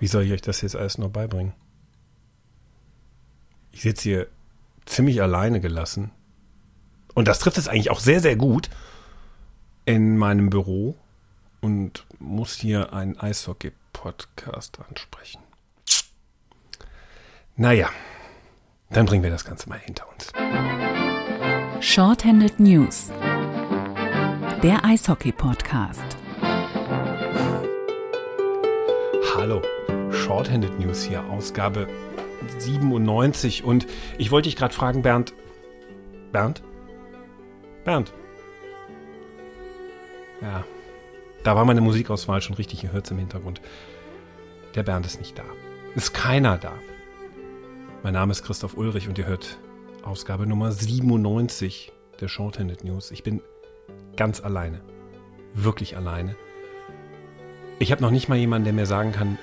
Wie soll ich euch das jetzt alles noch beibringen? Ich sitze hier ziemlich alleine gelassen. Und das trifft es eigentlich auch sehr, sehr gut in meinem Büro und muss hier einen Eishockey-Podcast ansprechen. Naja, dann bringen wir das Ganze mal hinter uns. Shorthanded News. Der Eishockey-Podcast. Hallo, Shorthanded News hier, Ausgabe 97. Und ich wollte dich gerade fragen, Bernd. Bernd? Bernd? Ja, da war meine Musikauswahl schon richtig, ihr hört es im Hintergrund. Der Bernd ist nicht da. Ist keiner da. Mein Name ist Christoph Ulrich und ihr hört Ausgabe Nummer 97 der Shorthanded News. Ich bin ganz alleine. Wirklich alleine. Ich habe noch nicht mal jemanden, der mir sagen kann,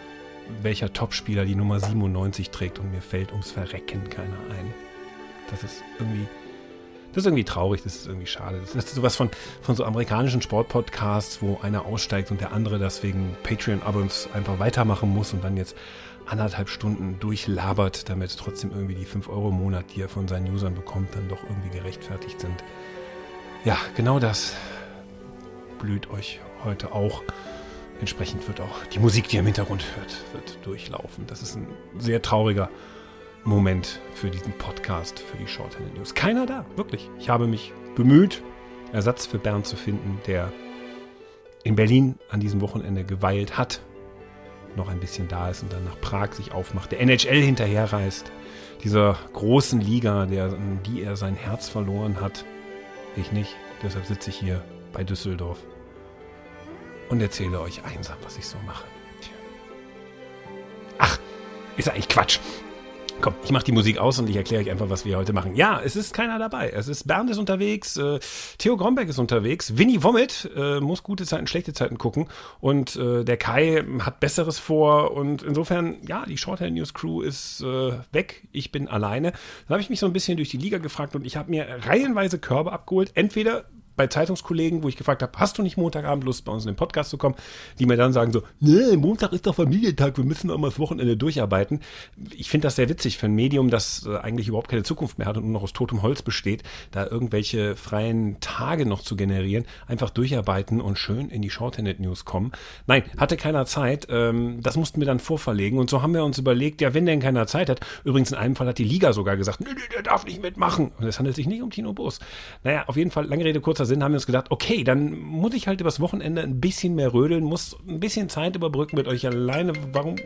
welcher Topspieler die Nummer 97 trägt und mir fällt ums Verrecken keiner ein. Das ist irgendwie, das ist irgendwie traurig, das ist irgendwie schade. Das ist sowas von, von so amerikanischen Sportpodcasts, wo einer aussteigt und der andere deswegen Patreon-Abos einfach weitermachen muss und dann jetzt anderthalb Stunden durchlabert, damit trotzdem irgendwie die 5 Euro im Monat, die er von seinen Usern bekommt, dann doch irgendwie gerechtfertigt sind. Ja, genau das blüht euch heute auch. Entsprechend wird auch die Musik, die ihr im Hintergrund hört, wird durchlaufen. Das ist ein sehr trauriger Moment für diesen Podcast, für die Shorthand News. Keiner da, wirklich. Ich habe mich bemüht, Ersatz für Bernd zu finden, der in Berlin an diesem Wochenende geweilt hat, noch ein bisschen da ist und dann nach Prag sich aufmacht, der NHL hinterherreist, dieser großen Liga, der, die er sein Herz verloren hat. Ich nicht, deshalb sitze ich hier bei Düsseldorf und erzähle euch einsam, was ich so mache. Ach, ist eigentlich Quatsch. Komm, ich mache die Musik aus und ich erkläre euch einfach, was wir heute machen. Ja, es ist keiner dabei. Es ist Bernd ist unterwegs, äh, Theo Gromberg ist unterwegs, Winnie Womit äh, muss gute Zeiten, schlechte Zeiten gucken und äh, der Kai hat Besseres vor und insofern, ja, die Shorthand News Crew ist äh, weg. Ich bin alleine. Dann habe ich mich so ein bisschen durch die Liga gefragt und ich habe mir reihenweise Körbe abgeholt. Entweder bei Zeitungskollegen, wo ich gefragt habe, hast du nicht Montagabend Lust, bei uns in den Podcast zu kommen, die mir dann sagen so, nee, Montag ist doch Familientag, wir müssen auch mal das Wochenende durcharbeiten. Ich finde das sehr witzig für ein Medium, das äh, eigentlich überhaupt keine Zukunft mehr hat und nur noch aus totem Holz besteht, da irgendwelche freien Tage noch zu generieren, einfach durcharbeiten und schön in die Shorthanded News kommen. Nein, hatte keiner Zeit, ähm, das mussten wir dann vorverlegen und so haben wir uns überlegt, ja, wenn denn keiner Zeit hat, übrigens in einem Fall hat die Liga sogar gesagt, nee, nee, der darf nicht mitmachen und es handelt sich nicht um Tino Bos. Naja, auf jeden Fall, lange Rede, kurzer Sinn, haben wir uns gedacht, okay, dann muss ich halt übers Wochenende ein bisschen mehr rödeln, muss ein bisschen Zeit überbrücken mit euch alleine. Warum?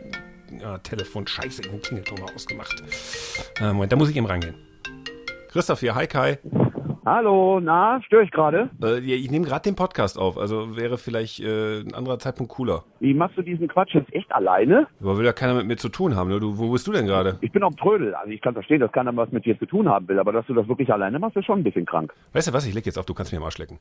Ja, Telefon, scheiße, den Klingelton ausgemacht. Äh, Moment, da muss ich eben rangehen. Christoph hier, hi Kai. Hallo, na, störe ich gerade? Äh, ich nehme gerade den Podcast auf, also wäre vielleicht äh, ein anderer Zeitpunkt cooler. Wie machst du diesen Quatsch jetzt echt alleine? Aber will ja keiner mit mir zu tun haben. Ne? Du, wo bist du denn gerade? Ich bin am Trödel. Also ich kann verstehen, dass keiner was mit dir zu tun haben will, aber dass du das wirklich alleine machst, ist schon ein bisschen krank. Weißt du was, ich leg jetzt auf, du kannst mir mal schlecken.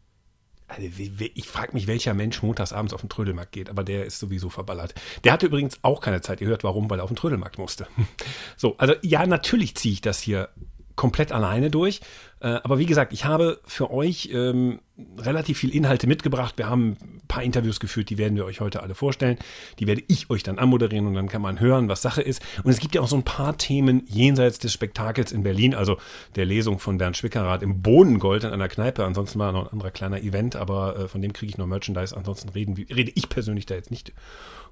Also, ich frage mich, welcher Mensch montagsabends auf den Trödelmarkt geht, aber der ist sowieso verballert. Der hatte übrigens auch keine Zeit. Ihr hört warum, weil er auf den Trödelmarkt musste. So, also ja, natürlich ziehe ich das hier komplett alleine durch. Äh, aber wie gesagt, ich habe für euch ähm, relativ viel Inhalte mitgebracht. Wir haben ein paar Interviews geführt, die werden wir euch heute alle vorstellen. Die werde ich euch dann anmoderieren und dann kann man hören, was Sache ist. Und es gibt ja auch so ein paar Themen jenseits des Spektakels in Berlin, also der Lesung von Bernd Schwickerath im Bohnengold in einer Kneipe. Ansonsten war noch ein anderer kleiner Event, aber äh, von dem kriege ich noch Merchandise. Ansonsten reden, rede ich persönlich da jetzt nicht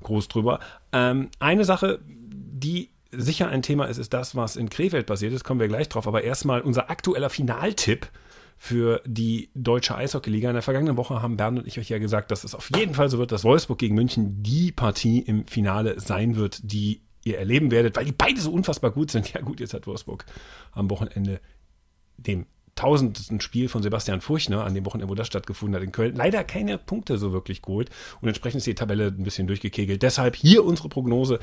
groß drüber. Ähm, eine Sache, die sicher ein Thema ist, ist das, was in Krefeld passiert ist. Kommen wir gleich drauf. Aber erstmal unser aktueller Finaltipp für die deutsche Eishockeyliga. In der vergangenen Woche haben Bernd und ich euch ja gesagt, dass es auf jeden Fall so wird, dass Wolfsburg gegen München die Partie im Finale sein wird, die ihr erleben werdet, weil die beide so unfassbar gut sind. Ja gut, jetzt hat Wolfsburg am Wochenende dem tausendsten Spiel von Sebastian Furchner, an dem Wochenende, wo das stattgefunden hat in Köln, leider keine Punkte so wirklich geholt und entsprechend ist die Tabelle ein bisschen durchgekegelt. Deshalb hier unsere Prognose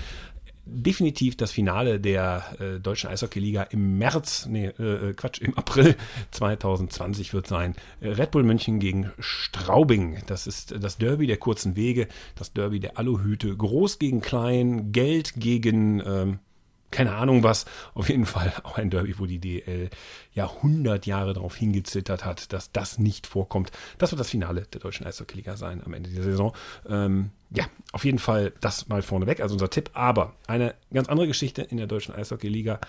definitiv das Finale der äh, deutschen Eishockeyliga im März, nee, äh, Quatsch, im April 2020 wird sein. Red Bull München gegen Straubing. Das ist das Derby der kurzen Wege, das Derby der Aluhüte. Groß gegen klein, Geld gegen ähm, keine Ahnung was. Auf jeden Fall auch ein Derby, wo die DL ja 100 Jahre darauf hingezittert hat, dass das nicht vorkommt. Das wird das Finale der deutschen Eishockey-Liga sein am Ende dieser Saison. Ähm, ja, auf jeden Fall das mal vorneweg, also unser Tipp. Aber eine ganz andere Geschichte in der deutschen Eishockey-Liga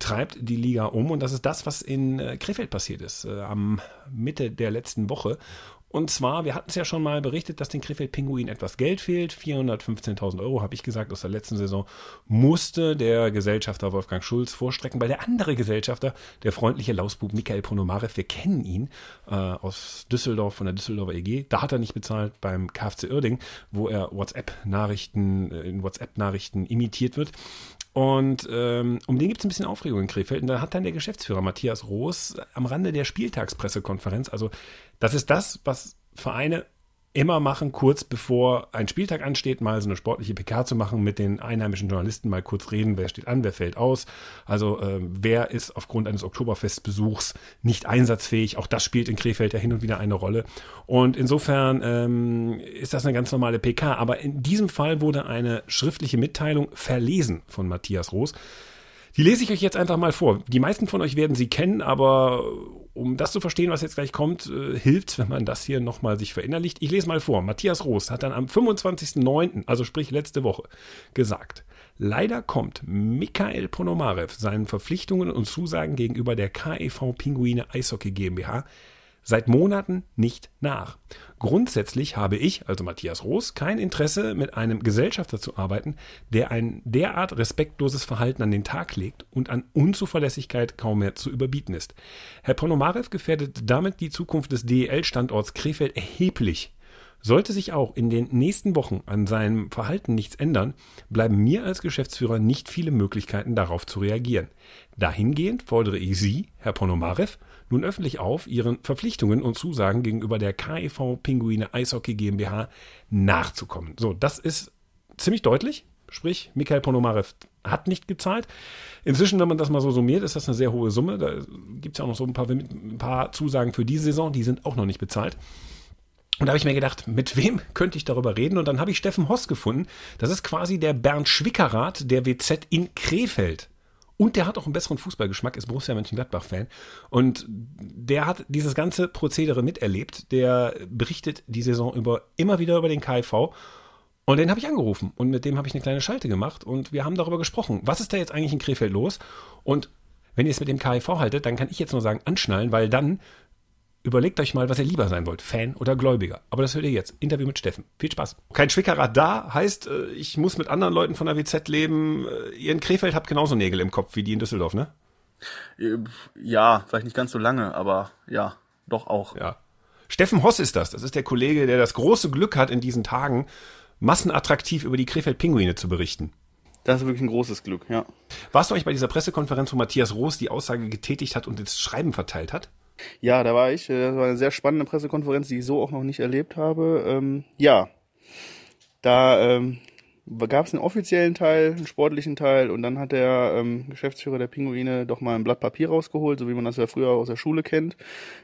treibt die Liga um und das ist das, was in äh, Krefeld passiert ist, äh, am Mitte der letzten Woche. Und zwar, wir hatten es ja schon mal berichtet, dass den Krefeld Pinguin etwas Geld fehlt. 415.000 Euro, habe ich gesagt, aus der letzten Saison musste der Gesellschafter Wolfgang Schulz vorstrecken, weil der andere Gesellschafter, der freundliche Lausbub Michael Ponomarev, wir kennen ihn äh, aus Düsseldorf, von der Düsseldorfer EG, da hat er nicht bezahlt beim KfC Uerding, wo er WhatsApp-Nachrichten, äh, in WhatsApp-Nachrichten imitiert wird. Und ähm, um den gibt es ein bisschen Aufregung in Krefeld. Und da hat dann der Geschäftsführer Matthias Roos am Rande der Spieltagspressekonferenz, also das ist das, was Vereine immer machen, kurz bevor ein Spieltag ansteht, mal so eine sportliche PK zu machen, mit den einheimischen Journalisten mal kurz reden, wer steht an, wer fällt aus. Also äh, wer ist aufgrund eines Oktoberfestbesuchs nicht einsatzfähig. Auch das spielt in Krefeld ja hin und wieder eine Rolle. Und insofern ähm, ist das eine ganz normale PK. Aber in diesem Fall wurde eine schriftliche Mitteilung verlesen von Matthias Roos. Die lese ich euch jetzt einfach mal vor. Die meisten von euch werden sie kennen, aber um das zu verstehen, was jetzt gleich kommt, äh, hilft, wenn man das hier nochmal sich verinnerlicht. Ich lese mal vor. Matthias Roos hat dann am 25.09., also sprich letzte Woche, gesagt, leider kommt Mikhail Ponomarev seinen Verpflichtungen und Zusagen gegenüber der KEV Pinguine Eishockey GmbH seit Monaten nicht nach. Grundsätzlich habe ich, also Matthias Roos, kein Interesse, mit einem Gesellschafter zu arbeiten, der ein derart respektloses Verhalten an den Tag legt und an Unzuverlässigkeit kaum mehr zu überbieten ist. Herr Ponomarev gefährdet damit die Zukunft des DEL-Standorts Krefeld erheblich. Sollte sich auch in den nächsten Wochen an seinem Verhalten nichts ändern, bleiben mir als Geschäftsführer nicht viele Möglichkeiten darauf zu reagieren. Dahingehend fordere ich Sie, Herr Ponomarev, nun öffentlich auf, Ihren Verpflichtungen und Zusagen gegenüber der KEV Pinguine Eishockey GmbH nachzukommen. So, das ist ziemlich deutlich. Sprich, Mikhail Ponomarev hat nicht gezahlt. Inzwischen, wenn man das mal so summiert, ist das eine sehr hohe Summe. Da gibt es ja auch noch so ein paar, ein paar Zusagen für diese Saison, die sind auch noch nicht bezahlt. Und da habe ich mir gedacht, mit wem könnte ich darüber reden? Und dann habe ich Steffen Hoss gefunden. Das ist quasi der Bernd Schwickerath der WZ in Krefeld. Und der hat auch einen besseren Fußballgeschmack, ist Borussia Mönchengladbach-Fan. Und der hat dieses ganze Prozedere miterlebt. Der berichtet die Saison über immer wieder über den KIV. Und den habe ich angerufen und mit dem habe ich eine kleine Schalte gemacht und wir haben darüber gesprochen. Was ist da jetzt eigentlich in Krefeld los? Und wenn ihr es mit dem KIV haltet, dann kann ich jetzt nur sagen, anschnallen, weil dann Überlegt euch mal, was ihr lieber sein wollt, Fan oder Gläubiger. Aber das hört ihr jetzt. Interview mit Steffen. Viel Spaß. Kein Schwickerrad da heißt, äh, ich muss mit anderen Leuten von der WZ leben. Äh, ihr in Krefeld habt genauso Nägel im Kopf wie die in Düsseldorf, ne? Äh, ja, vielleicht nicht ganz so lange, aber ja, doch auch. Ja. Steffen Hoss ist das. Das ist der Kollege, der das große Glück hat, in diesen Tagen massenattraktiv über die Krefeld-Pinguine zu berichten. Das ist wirklich ein großes Glück, ja. Warst du eigentlich bei dieser Pressekonferenz, wo Matthias Roos die Aussage getätigt hat und das Schreiben verteilt hat? Ja, da war ich. Das war eine sehr spannende Pressekonferenz, die ich so auch noch nicht erlebt habe. Ähm, ja, da ähm, gab es einen offiziellen Teil, einen sportlichen Teil und dann hat der ähm, Geschäftsführer der Pinguine doch mal ein Blatt Papier rausgeholt, so wie man das ja früher aus der Schule kennt.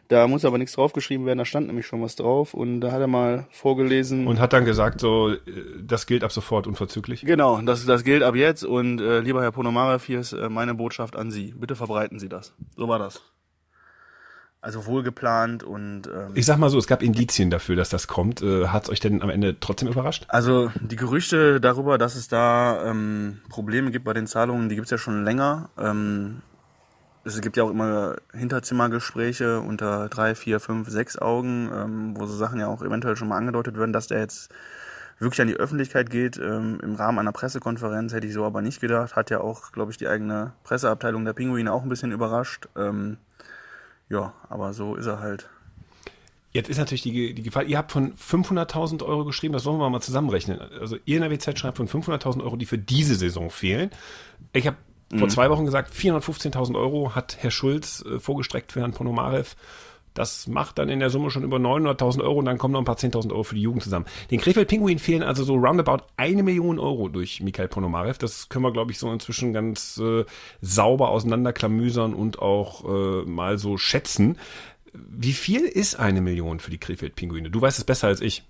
Da muss aber nichts draufgeschrieben werden, da stand nämlich schon was drauf und da hat er mal vorgelesen. Und hat dann gesagt, so, äh, das gilt ab sofort unverzüglich? Genau, das, das gilt ab jetzt und äh, lieber Herr Ponomarev, hier ist äh, meine Botschaft an Sie. Bitte verbreiten Sie das. So war das. Also wohlgeplant und ähm, ich sag mal so, es gab Indizien dafür, dass das kommt. Äh, Hat es euch denn am Ende trotzdem überrascht? Also die Gerüchte darüber, dass es da ähm, Probleme gibt bei den Zahlungen, die gibt's ja schon länger. Ähm, es gibt ja auch immer Hinterzimmergespräche unter drei, vier, fünf, sechs Augen, ähm, wo so Sachen ja auch eventuell schon mal angedeutet werden, dass der jetzt wirklich an die Öffentlichkeit geht. Ähm, Im Rahmen einer Pressekonferenz hätte ich so aber nicht gedacht. Hat ja auch, glaube ich, die eigene Presseabteilung der Pinguine auch ein bisschen überrascht. Ähm, ja, aber so ist er halt. Jetzt ist natürlich die, die Gefahr, ihr habt von 500.000 Euro geschrieben, das wollen wir mal zusammenrechnen. Also ihr in der WZ schreibt von 500.000 Euro, die für diese Saison fehlen. Ich habe mhm. vor zwei Wochen gesagt, 415.000 Euro hat Herr Schulz äh, vorgestreckt für Herrn Ponomarev. Das macht dann in der Summe schon über 900.000 Euro und dann kommen noch ein paar 10.000 Euro für die Jugend zusammen. Den Krefeld Pinguin fehlen also so roundabout eine Million Euro durch Mikhail Ponomarev. Das können wir, glaube ich, so inzwischen ganz äh, sauber auseinanderklamüsern und auch äh, mal so schätzen. Wie viel ist eine Million für die Krefeld Pinguine? Du weißt es besser als ich.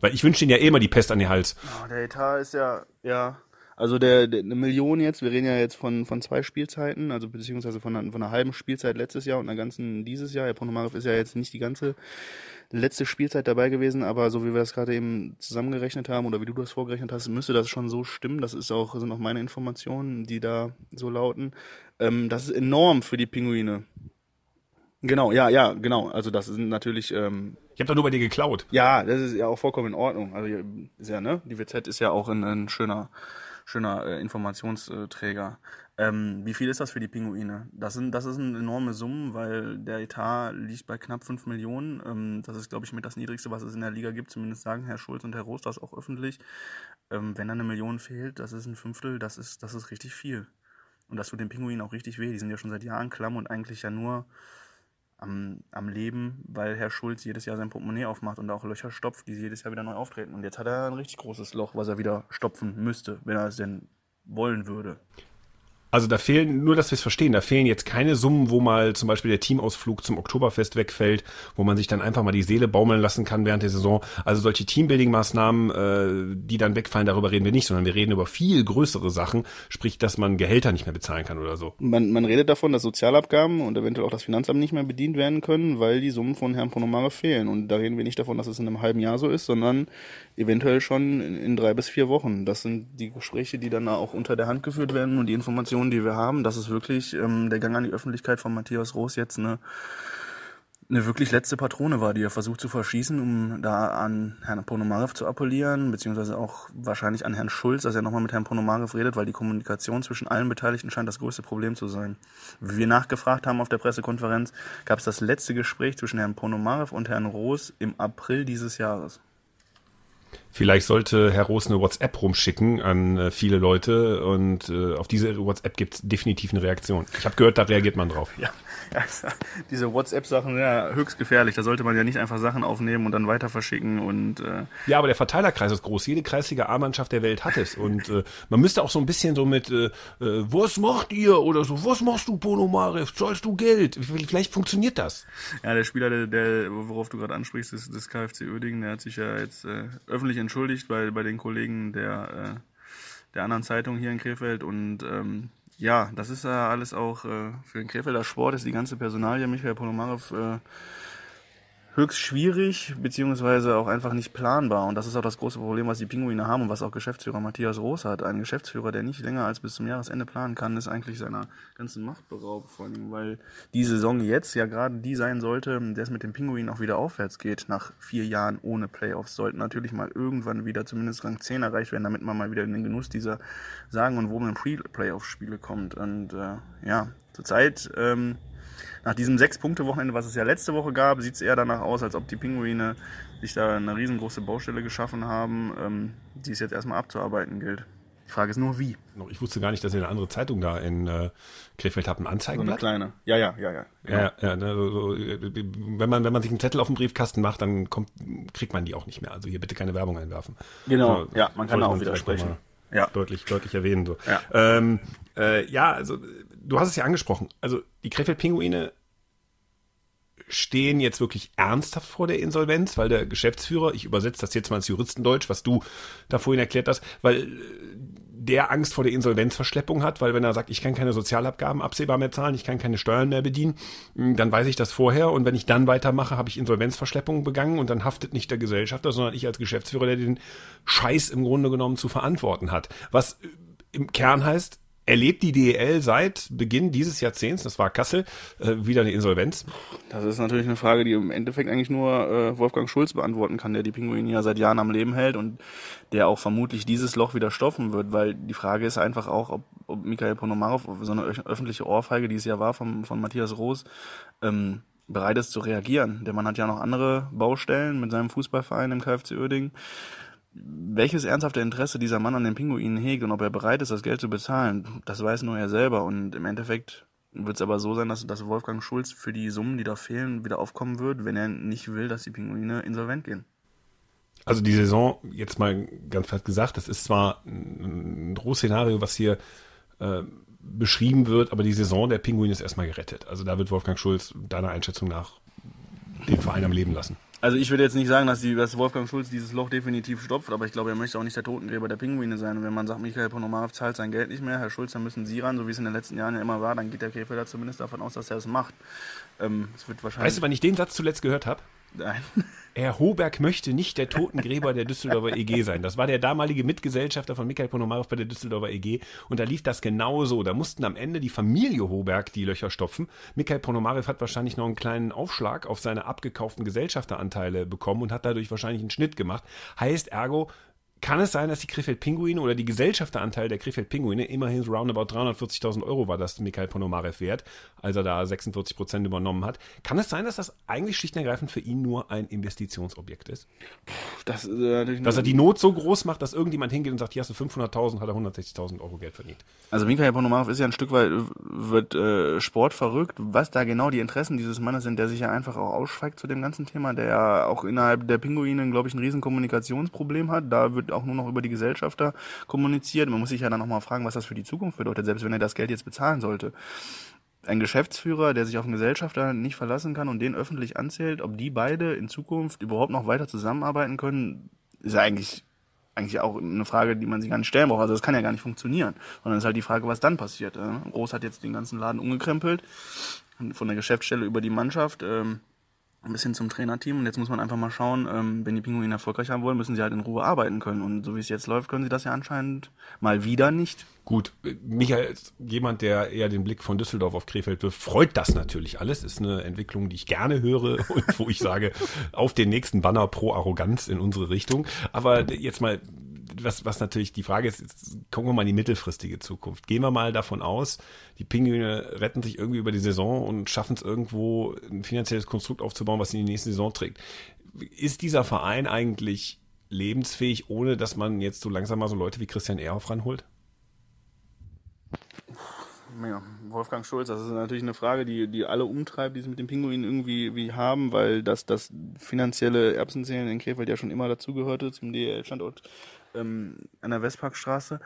Weil ich wünsche ihnen ja eh immer die Pest an den Hals. Oh, der Etat ist ja, ja, Also der, der eine Million jetzt, wir reden ja jetzt von, von zwei Spielzeiten, also beziehungsweise von einer, von einer halben Spielzeit letztes Jahr und einer ganzen dieses Jahr. Herr Ponomarev ist ja jetzt nicht die ganze letzte Spielzeit dabei gewesen, aber so wie wir das gerade eben zusammengerechnet haben oder wie du das vorgerechnet hast, müsste das schon so stimmen. Das ist auch, sind auch meine Informationen, die da so lauten. Ähm, das ist enorm für die Pinguine. Genau, ja, ja, genau. Also das sind natürlich. Ähm, ich habe doch nur bei dir geklaut. Ja, das ist ja auch vollkommen in Ordnung. Also ist ja, ne? Die WZ ist ja auch ein, ein schöner, schöner äh, Informationsträger. Ähm, wie viel ist das für die Pinguine? Das sind, das ist eine enorme Summe, weil der Etat liegt bei knapp 5 Millionen. Ähm, das ist, glaube ich, mit das Niedrigste, was es in der Liga gibt. Zumindest sagen Herr Schulz und Herr Roos das auch öffentlich. Ähm, wenn da eine Million fehlt, das ist ein Fünftel, das ist, das ist richtig viel. Und das tut den Pinguinen auch richtig weh. Die sind ja schon seit Jahren klamm und eigentlich ja nur am, am Leben, weil Herr Schulz jedes Jahr sein Portemonnaie aufmacht und auch Löcher stopft, die jedes Jahr wieder neu auftreten. Und jetzt hat er ein richtig großes Loch, was er wieder stopfen müsste, wenn er es denn wollen würde. Also da fehlen, nur dass wir es verstehen, da fehlen jetzt keine Summen, wo mal zum Beispiel der Teamausflug zum Oktoberfest wegfällt, wo man sich dann einfach mal die Seele baumeln lassen kann während der Saison. Also solche Teambuilding-Maßnahmen, äh, die dann wegfallen, darüber reden wir nicht, sondern wir reden über viel größere Sachen, sprich, dass man Gehälter nicht mehr bezahlen kann oder so. Man, man redet davon, dass Sozialabgaben und eventuell auch das Finanzamt nicht mehr bedient werden können, weil die Summen von Herrn Ponomare fehlen. Und da reden wir nicht davon, dass es in einem halben Jahr so ist, sondern eventuell schon in, in drei bis vier Wochen. Das sind die Gespräche, die dann auch unter der Hand geführt werden und die Informationen, die wir haben. Das ist wirklich ähm, der Gang an die Öffentlichkeit von Matthias Roos jetzt eine, eine wirklich letzte Patrone war, die er versucht zu verschießen, um da an Herrn Ponomarev zu appellieren, beziehungsweise auch wahrscheinlich an Herrn Schulz, dass er nochmal mit Herrn Ponomarev redet, weil die Kommunikation zwischen allen Beteiligten scheint das größte Problem zu sein. Wie wir nachgefragt haben auf der Pressekonferenz, gab es das letzte Gespräch zwischen Herrn Ponomarev und Herrn Roos im April dieses Jahres. Vielleicht sollte Herr Roos eine WhatsApp rumschicken an äh, viele Leute und äh, auf diese WhatsApp gibt es definitiv eine Reaktion. Ich habe gehört, da reagiert man drauf. Ja, ja diese WhatsApp-Sachen sind ja höchst gefährlich. Da sollte man ja nicht einfach Sachen aufnehmen und dann weiter verschicken und äh Ja, aber der Verteilerkreis ist groß. Jede kreislige A-Mannschaft der Welt hat es. Und äh, man müsste auch so ein bisschen so mit äh, äh was macht ihr oder so, was machst du, Pono Marev? Zahlst du Geld? Vielleicht funktioniert das. Ja, der Spieler, der, der worauf du gerade ansprichst, ist das KfC Uerdingen, der hat sich ja jetzt öffentlich entschuldigt bei, bei den Kollegen der, äh, der anderen Zeitung hier in Krefeld. Und ähm, ja, das ist ja alles auch äh, für den Krefelder Sport, ist die ganze Personalie Michael Polomarev äh, höchst schwierig, beziehungsweise auch einfach nicht planbar. Und das ist auch das große Problem, was die Pinguine haben und was auch Geschäftsführer Matthias Roos hat. Ein Geschäftsführer, der nicht länger als bis zum Jahresende planen kann, ist eigentlich seiner ganzen Macht beraubt. Vor allem, weil die Saison jetzt ja gerade die sein sollte, der es mit den Pinguinen auch wieder aufwärts geht. Nach vier Jahren ohne Playoffs sollten natürlich mal irgendwann wieder zumindest Rang 10 erreicht werden, damit man mal wieder in den Genuss dieser sagen und wo man Pre-Playoff-Spiele kommt. Und äh, ja, zurzeit ähm, nach diesem Sechs-Punkte-Wochenende, was es ja letzte Woche gab, sieht es eher danach aus, als ob die Pinguine sich da eine riesengroße Baustelle geschaffen haben, ähm, die es jetzt erstmal abzuarbeiten gilt. Die Frage ist nur, wie. Ich wusste gar nicht, dass ihr eine andere Zeitung da in äh, Krefeld habt, ein Anzeigenblatt. So eine kleine. Ja, ja, ja, ja. Genau. Ja, ja ne, so, so, wenn man wenn man sich einen Zettel auf den Briefkasten macht, dann kommt, kriegt man die auch nicht mehr. Also hier bitte keine Werbung einwerfen. Genau. Also, ja, man kann auch widersprechen. Ja. Deutlich, deutlich erwähnen so. Ja. Ähm, äh, ja, also du hast es ja angesprochen. Also die Krefeld-Pinguine stehen jetzt wirklich ernsthaft vor der Insolvenz, weil der Geschäftsführer, ich übersetze das jetzt mal ins Juristendeutsch, was du da vorhin erklärt hast, weil äh, der Angst vor der Insolvenzverschleppung hat, weil wenn er sagt, ich kann keine Sozialabgaben absehbar mehr zahlen, ich kann keine Steuern mehr bedienen, hm, dann weiß ich das vorher und wenn ich dann weitermache, habe ich Insolvenzverschleppung begangen und dann haftet nicht der Gesellschafter, sondern ich als Geschäftsführer, der den Scheiß im Grunde genommen zu verantworten hat. Was äh, im Kern heißt, erlebt die DEL seit Beginn dieses Jahrzehnts, das war Kassel, äh, wieder eine Insolvenz? Das ist natürlich eine Frage, die im Endeffekt eigentlich nur äh, Wolfgang Schulz beantworten kann, der die Pinguine ja seit Jahren am Leben hält und der auch vermutlich dieses Loch wieder stoffen wird, weil die Frage ist einfach auch, ob, ob Michael Ponomarov so eine öffentliche Ohrfeige, die es ja war von, von Matthias Roos, ähm, bereit ist zu reagieren. Der Mann hat ja noch andere Baustellen mit seinem Fußballverein im KfC Uerdingen welches ernsthafte Interesse dieser Mann an den Pinguinen hegt und ob er bereit ist, das Geld zu bezahlen, das weiß nur er selber. Und im Endeffekt wird es aber so sein, dass, dass Wolfgang Schulz für die Summen, die da fehlen, wieder aufkommen wird, wenn er nicht will, dass die Pinguine insolvent gehen. Also die Saison, jetzt mal ganz fest gesagt, das ist zwar ein Großszenario, was hier äh, beschrieben wird, aber die Saison der Pinguine ist erstmal gerettet. Also da wird Wolfgang Schulz deiner Einschätzung nach den Verein am Leben lassen. Also ich würde jetzt nicht sagen, dass, die, dass Wolfgang Schulz dieses Loch definitiv stopft, aber ich glaube, er möchte auch nicht der Totengräber der Pinguine sein. Und wenn man sagt, Michael Ponomarev zahlt sein Geld nicht mehr, Herr Schulz, dann müssen Sie ran, so wie es in den letzten Jahren ja immer war, dann geht der Krefelder zumindest davon aus, dass er es macht. Ähm, es wird wahrscheinlich... Weißt du, wann ich den Satz zuletzt gehört habe? Nein. Herr Hoberg möchte nicht der Totengräber der Düsseldorfer EG sein. Das war der damalige Mitgesellschafter von Michael Ponomarev bei der Düsseldorfer EG. Und da lief das genau so. Da mussten am Ende die Familie Hoberg die Löcher stopfen. Michael Ponomarev hat wahrscheinlich noch einen kleinen Aufschlag auf seine abgekauften Gesellschafteranteile bekommen und hat dadurch wahrscheinlich einen Schnitt gemacht. Heißt ergo, kann es sein, dass die Krefeld-Pinguine oder die Gesellschafteranteil der Krefeld-Pinguine immerhin so roundabout 340.000 Euro war das Mikhail Ponomarev wert, als er da 46 Prozent übernommen hat. Kann es sein, dass das eigentlich schlicht und ergreifend für ihn nur ein Investitionsobjekt ist? Das natürlich Dass er die Not so groß macht, dass irgendjemand hingeht und sagt, hier hast du 500.000, hat er 160.000 Euro Geld verdient. Also Mikhail Ponomarev ist ja ein Stück weit wird äh, sportverrückt. Was da genau die Interessen dieses Mannes sind, der sich ja einfach auch ausschweigt zu dem ganzen Thema, der ja auch innerhalb der Pinguine, glaube ich, ein riesen Kommunikationsproblem hat. Da wird auch nur noch über die Gesellschafter kommuniziert. Man muss sich ja dann nochmal fragen, was das für die Zukunft bedeutet, selbst wenn er das Geld jetzt bezahlen sollte. Ein Geschäftsführer, der sich auf einen Gesellschafter nicht verlassen kann und den öffentlich anzählt, ob die beide in Zukunft überhaupt noch weiter zusammenarbeiten können, ist ja eigentlich eigentlich auch eine Frage, die man sich gar nicht stellen braucht. Also das kann ja gar nicht funktionieren. Sondern es ist halt die Frage, was dann passiert. Groß hat jetzt den ganzen Laden umgekrempelt. Von der Geschäftsstelle über die Mannschaft. Ähm, ein bisschen zum Trainerteam und jetzt muss man einfach mal schauen, ähm, wenn die Pinguine erfolgreich haben wollen, müssen sie halt in Ruhe arbeiten können und so wie es jetzt läuft, können sie das ja anscheinend mal wieder nicht. Gut, Michael, jemand, der eher den Blick von Düsseldorf auf Krefeld wirft, freut das natürlich alles. Ist eine Entwicklung, die ich gerne höre und wo ich sage, auf den nächsten Banner pro Arroganz in unsere Richtung. Aber jetzt mal was, was natürlich die Frage ist, jetzt gucken wir mal in die mittelfristige Zukunft. Gehen wir mal davon aus, die Pinguine retten sich irgendwie über die Saison und schaffen es irgendwo, ein finanzielles Konstrukt aufzubauen, was in die nächste Saison trägt. Ist dieser Verein eigentlich lebensfähig, ohne dass man jetzt so langsam mal so Leute wie Christian Ehrhoff ranholt? Ja, Wolfgang Schulz, das ist natürlich eine Frage, die, die alle umtreibt, die sie mit den Pinguinen irgendwie wie haben, weil das, das finanzielle Erbsenzählen in Krefeld ja schon immer dazugehörte zum DL-Standort ähm, an der Westparkstraße.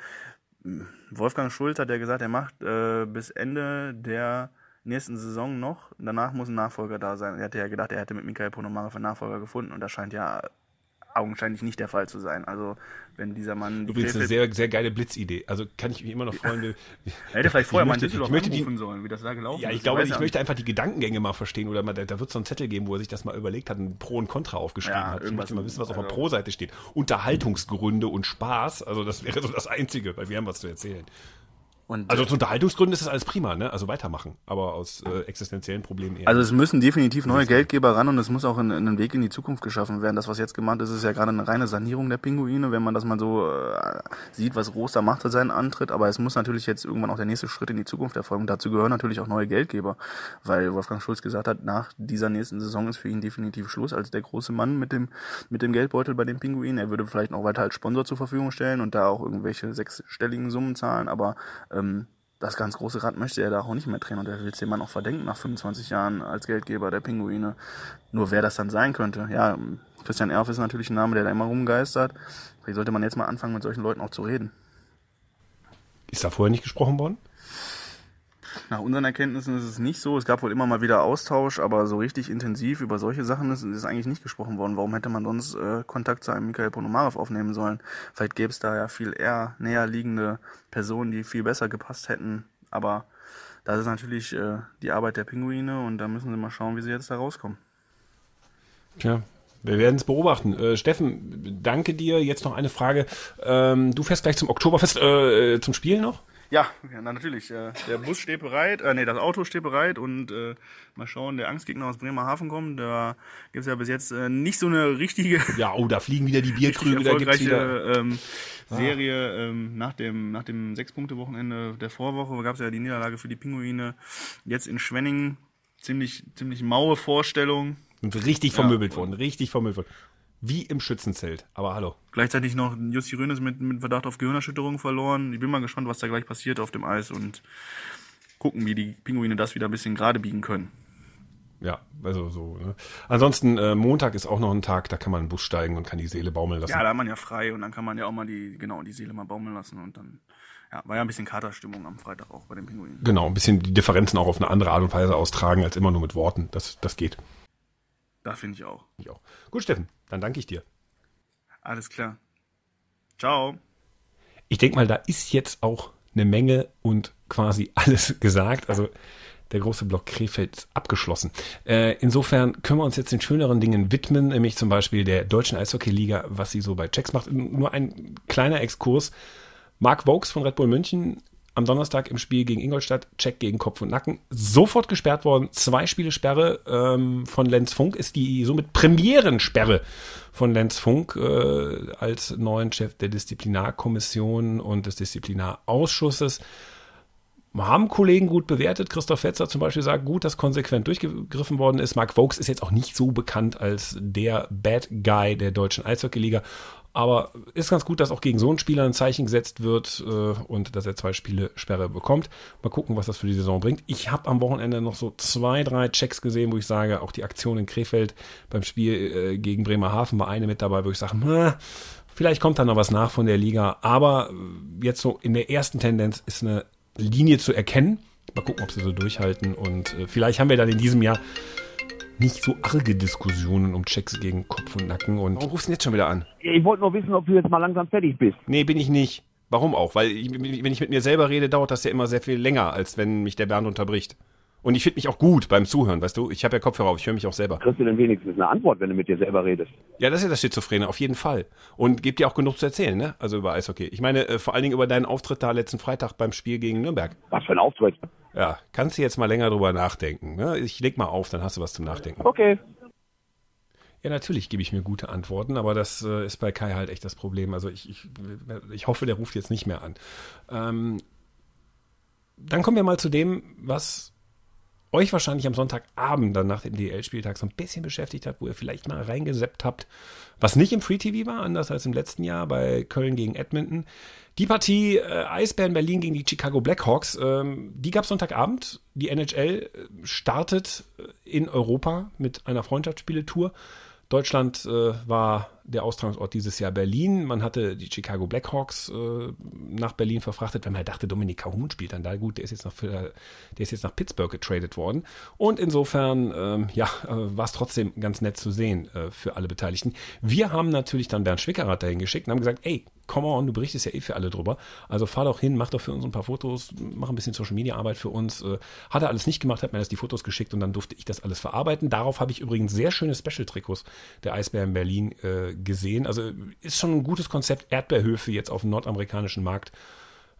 Wolfgang Schulz hat ja gesagt, er macht äh, bis Ende der nächsten Saison noch. Danach muss ein Nachfolger da sein. Er hatte ja gedacht, er hätte mit Michael Ponomarev einen Nachfolger gefunden und das scheint ja augenscheinlich nicht der Fall zu sein. Also wenn dieser Mann... Übrigens eine sehr, sehr geile Blitzidee. Also kann ich mich immer noch freuen. Will, er hätte vielleicht vorher mal möchte, ich möchte die, sollen, wie das da gelaufen ja, ich ist. glaube, ich möchte einfach die Gedankengänge mal verstehen oder mal, da, da wird es so einen Zettel geben, wo er sich das mal überlegt hat, ein Pro und Contra aufgeschrieben Ja, hat. Ich möchte mal wissen, was auf der also- Pro-Seite steht. Unterhaltungsgründe und Spaß, also das wäre so das Einzige, weil wir haben was zu erzählen. Und, Also zu Unterhaltungsgründen ist das alles prima, ne? Also weitermachen, aber aus äh, existenziellen Problemen eher. Also es müssen definitiv neue Geldgeber ran und es muss auch ein, ein Weg in die Zukunft geschaffen werden. Das, was jetzt gemacht ist, ist ja gerade eine reine Sanierung der Pinguine, wenn man das mal so äh, sieht, was Roster macht für seinen Antritt. Aber es muss natürlich jetzt irgendwann auch der nächste Schritt in die Zukunft erfolgen. Dazu gehören natürlich auch neue Geldgeber, weil Wolfgang Schulz gesagt hat, nach dieser nächsten Saison ist für ihn definitiv Schluss als der große Mann mit dem mit dem Geldbeutel bei den Pinguinen. Er würde vielleicht noch weiter als Sponsor zur Verfügung stellen und da auch irgendwelche sechsstelligen Summen zahlen, aber ähm, das ganz große Rad möchte er da auch nicht mehr drehen und er will es dem Mann auch verdenken nach 25 Jahren als Geldgeber der Pinguine. Nur wer das dann sein könnte. Ja, Christian Erf ist natürlich ein Name, der da immer rumgeistert. Vielleicht sollte man jetzt mal anfangen, mit solchen Leuten auch zu reden. ist da vorher nicht gesprochen worden? Nach unseren Erkenntnissen ist es nicht so. Es gab wohl immer mal wieder Austausch, aber so richtig intensiv über solche Sachen ist, ist eigentlich nicht gesprochen worden. Warum hätte man sonst äh, Kontakt zu einem Michael Ponomarev aufnehmen sollen? Vielleicht gäbe es da ja viel eher näher liegende Personen, die viel besser gepasst hätten. Aber das ist natürlich äh, die Arbeit der Pinguine und da müssen sie mal schauen, wie sie jetzt da rauskommen. Tja, wir werden es beobachten. Äh, Steffen, danke dir. Jetzt noch eine Frage. Ähm, du fährst gleich zum Oktoberfest, äh, zum Spiel noch? Ja, ja na, natürlich. Äh, der Bus steht bereit, äh, nee, das Auto steht bereit und äh, mal schauen, der Angstgegner aus Bremerhaven kommt. Da gibt's ja bis jetzt äh, nicht so eine richtige Ja, oh, da fliegen wieder die Bierkrüge, da gibt's erfolgreiche wieder. ähm, Serie ähm, nach dem nach dem Sechs-Punkte-Wochenende der Vorwoche gab es ja die Niederlage für die Pinguine. Jetzt in Schwenningen ziemlich ziemlich maue Vorstellung. Und richtig vermöbelt worden, richtig vermöbelt worden. Wie im Schützenzelt. Aber hallo. Gleichzeitig noch Jussi Rönes mit, mit Verdacht auf Gehirnerschütterung verloren. Ich bin mal gespannt, was da gleich passiert auf dem Eis und gucken, wie die Pinguine das wieder ein bisschen gerade biegen können. Ja, also so. Ne? Ansonsten, äh, Montag ist auch noch ein Tag, da kann man in den Bus steigen und kann die Seele baumeln lassen. Ja, da hat man ja frei und dann kann man ja auch mal die, genau, die Seele mal baumeln lassen und dann, ja, war ja ein bisschen Katerstimmung am Freitag auch bei den Pinguinen. Genau, ein bisschen die Differenzen auch auf eine andere Art und Weise austragen, als immer nur mit Worten. Das, das geht. Da finde ich auch. Ich auch. Gut, Steffen, dann danke ich dir. Alles klar. Ciao. Ich denke mal, da ist jetzt auch eine Menge und quasi alles gesagt. Also der große Block Krefeld ist abgeschlossen. Äh, insofern können wir uns jetzt den schöneren Dingen widmen, nämlich zum Beispiel der deutschen Eishockey-Liga, was sie so bei Checks macht. Nur ein kleiner Exkurs. Mark Vokes von Red Bull München am Donnerstag im Spiel gegen Ingolstadt, Check gegen Kopf und Nacken, sofort gesperrt worden. Zwei Spiele Sperre ähm, von Lenz Funk ist die somit Premierensperre von Lenz Funk äh, als neuen Chef der Disziplinarkommission und des Disziplinarausschusses haben Kollegen gut bewertet. Christoph Fetzer zum Beispiel sagt, gut, dass konsequent durchgegriffen worden ist. Mark Vokes ist jetzt auch nicht so bekannt als der Bad Guy der deutschen Eishockey-Liga. Aber ist ganz gut, dass auch gegen so einen Spieler ein Zeichen gesetzt wird äh, und dass er zwei Spiele Sperre bekommt. Mal gucken, was das für die Saison bringt. Ich habe am Wochenende noch so zwei, drei Checks gesehen, wo ich sage, auch die Aktion in Krefeld beim Spiel äh, gegen Bremerhaven war eine mit dabei, wo ich sage, vielleicht kommt da noch was nach von der Liga. Aber jetzt so in der ersten Tendenz ist eine Linie zu erkennen. Mal gucken, ob sie so durchhalten. Und äh, vielleicht haben wir dann in diesem Jahr nicht so arge Diskussionen um Checks gegen Kopf und Nacken. Und warum rufst du denn jetzt schon wieder an? Ich wollte nur wissen, ob du jetzt mal langsam fertig bist. Nee, bin ich nicht. Warum auch? Weil ich, wenn ich mit mir selber rede, dauert das ja immer sehr viel länger, als wenn mich der Bernd unterbricht. Und ich finde mich auch gut beim Zuhören, weißt du? Ich habe ja Kopfhörer auf, ich höre mich auch selber. Kriegst du denn wenigstens eine Antwort, wenn du mit dir selber redest? Ja, das ist ja das Schizophrene, auf jeden Fall. Und gibt dir auch genug zu erzählen, ne? Also über Eishockey. Ich meine, äh, vor allen Dingen über deinen Auftritt da letzten Freitag beim Spiel gegen Nürnberg. Was für ein Auftritt? Ja, kannst du jetzt mal länger drüber nachdenken. Ne? Ich leg mal auf, dann hast du was zum Nachdenken. Okay. Ja, natürlich gebe ich mir gute Antworten, aber das äh, ist bei Kai halt echt das Problem. Also ich, ich, ich hoffe, der ruft jetzt nicht mehr an. Ähm, dann kommen wir mal zu dem, was euch wahrscheinlich am Sonntagabend dann nach dem DL-Spieltag so ein bisschen beschäftigt hat, wo ihr vielleicht mal reingeseppt habt, was nicht im Free TV war, anders als im letzten Jahr bei Köln gegen Edmonton. Die Partie äh, Eisbären Berlin gegen die Chicago Blackhawks, ähm, die gab es Sonntagabend. Die NHL äh, startet äh, in Europa mit einer Freundschaftsspieletour. Deutschland äh, war der Austragungsort dieses Jahr Berlin. Man hatte die Chicago Blackhawks äh, nach Berlin verfrachtet, weil man dachte, Dominik Cahun spielt dann da. Gut, der ist jetzt nach, der ist jetzt nach Pittsburgh getradet worden. Und insofern, ähm, ja, äh, war es trotzdem ganz nett zu sehen äh, für alle Beteiligten. Wir haben natürlich dann Bernd Schwickerath dahin geschickt und haben gesagt, ey, come on, du berichtest ja eh für alle drüber. Also fahr doch hin, mach doch für uns ein paar Fotos, mach ein bisschen Social Media Arbeit für uns. Äh, hat er alles nicht gemacht, hat mir das die Fotos geschickt und dann durfte ich das alles verarbeiten. Darauf habe ich übrigens sehr schöne Special-Trikots der Eisbären Berlin äh, gesehen. Also ist schon ein gutes Konzept, Erdbeerhöfe jetzt auf dem nordamerikanischen Markt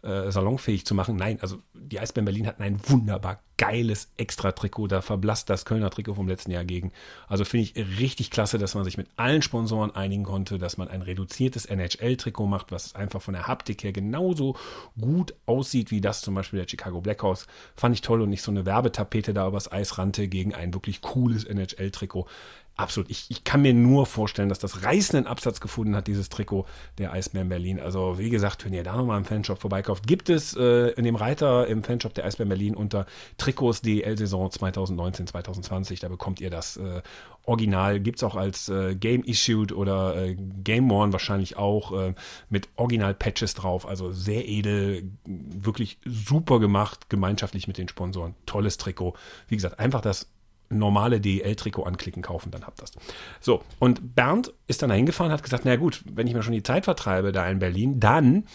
äh, salonfähig zu machen. Nein, also die Eisbären Berlin hatten ein wunderbar geiles Extra-Trikot. Da verblasst das Kölner Trikot vom letzten Jahr gegen. Also finde ich richtig klasse, dass man sich mit allen Sponsoren einigen konnte, dass man ein reduziertes NHL-Trikot macht, was einfach von der Haptik her genauso gut aussieht wie das zum Beispiel der Chicago Blackhawks. Fand ich toll und nicht so eine Werbetapete da übers Eis rannte gegen ein wirklich cooles NHL-Trikot absolut. Ich, ich kann mir nur vorstellen, dass das reißenden Absatz gefunden hat, dieses Trikot der Eisbären Berlin. Also wie gesagt, wenn ihr da nochmal im Fanshop vorbeikauft, gibt es äh, in dem Reiter im Fanshop der Eisbären Berlin unter Trikots DL-Saison 2019-2020. Da bekommt ihr das äh, Original. Gibt es auch als äh, Game Issued oder äh, Game Worn wahrscheinlich auch äh, mit Original-Patches drauf. Also sehr edel, wirklich super gemacht, gemeinschaftlich mit den Sponsoren. Tolles Trikot. Wie gesagt, einfach das normale DEL-Trikot anklicken, kaufen, dann habt das. So, und Bernd ist dann hingefahren hat gesagt, na gut, wenn ich mir schon die Zeit vertreibe da in Berlin, dann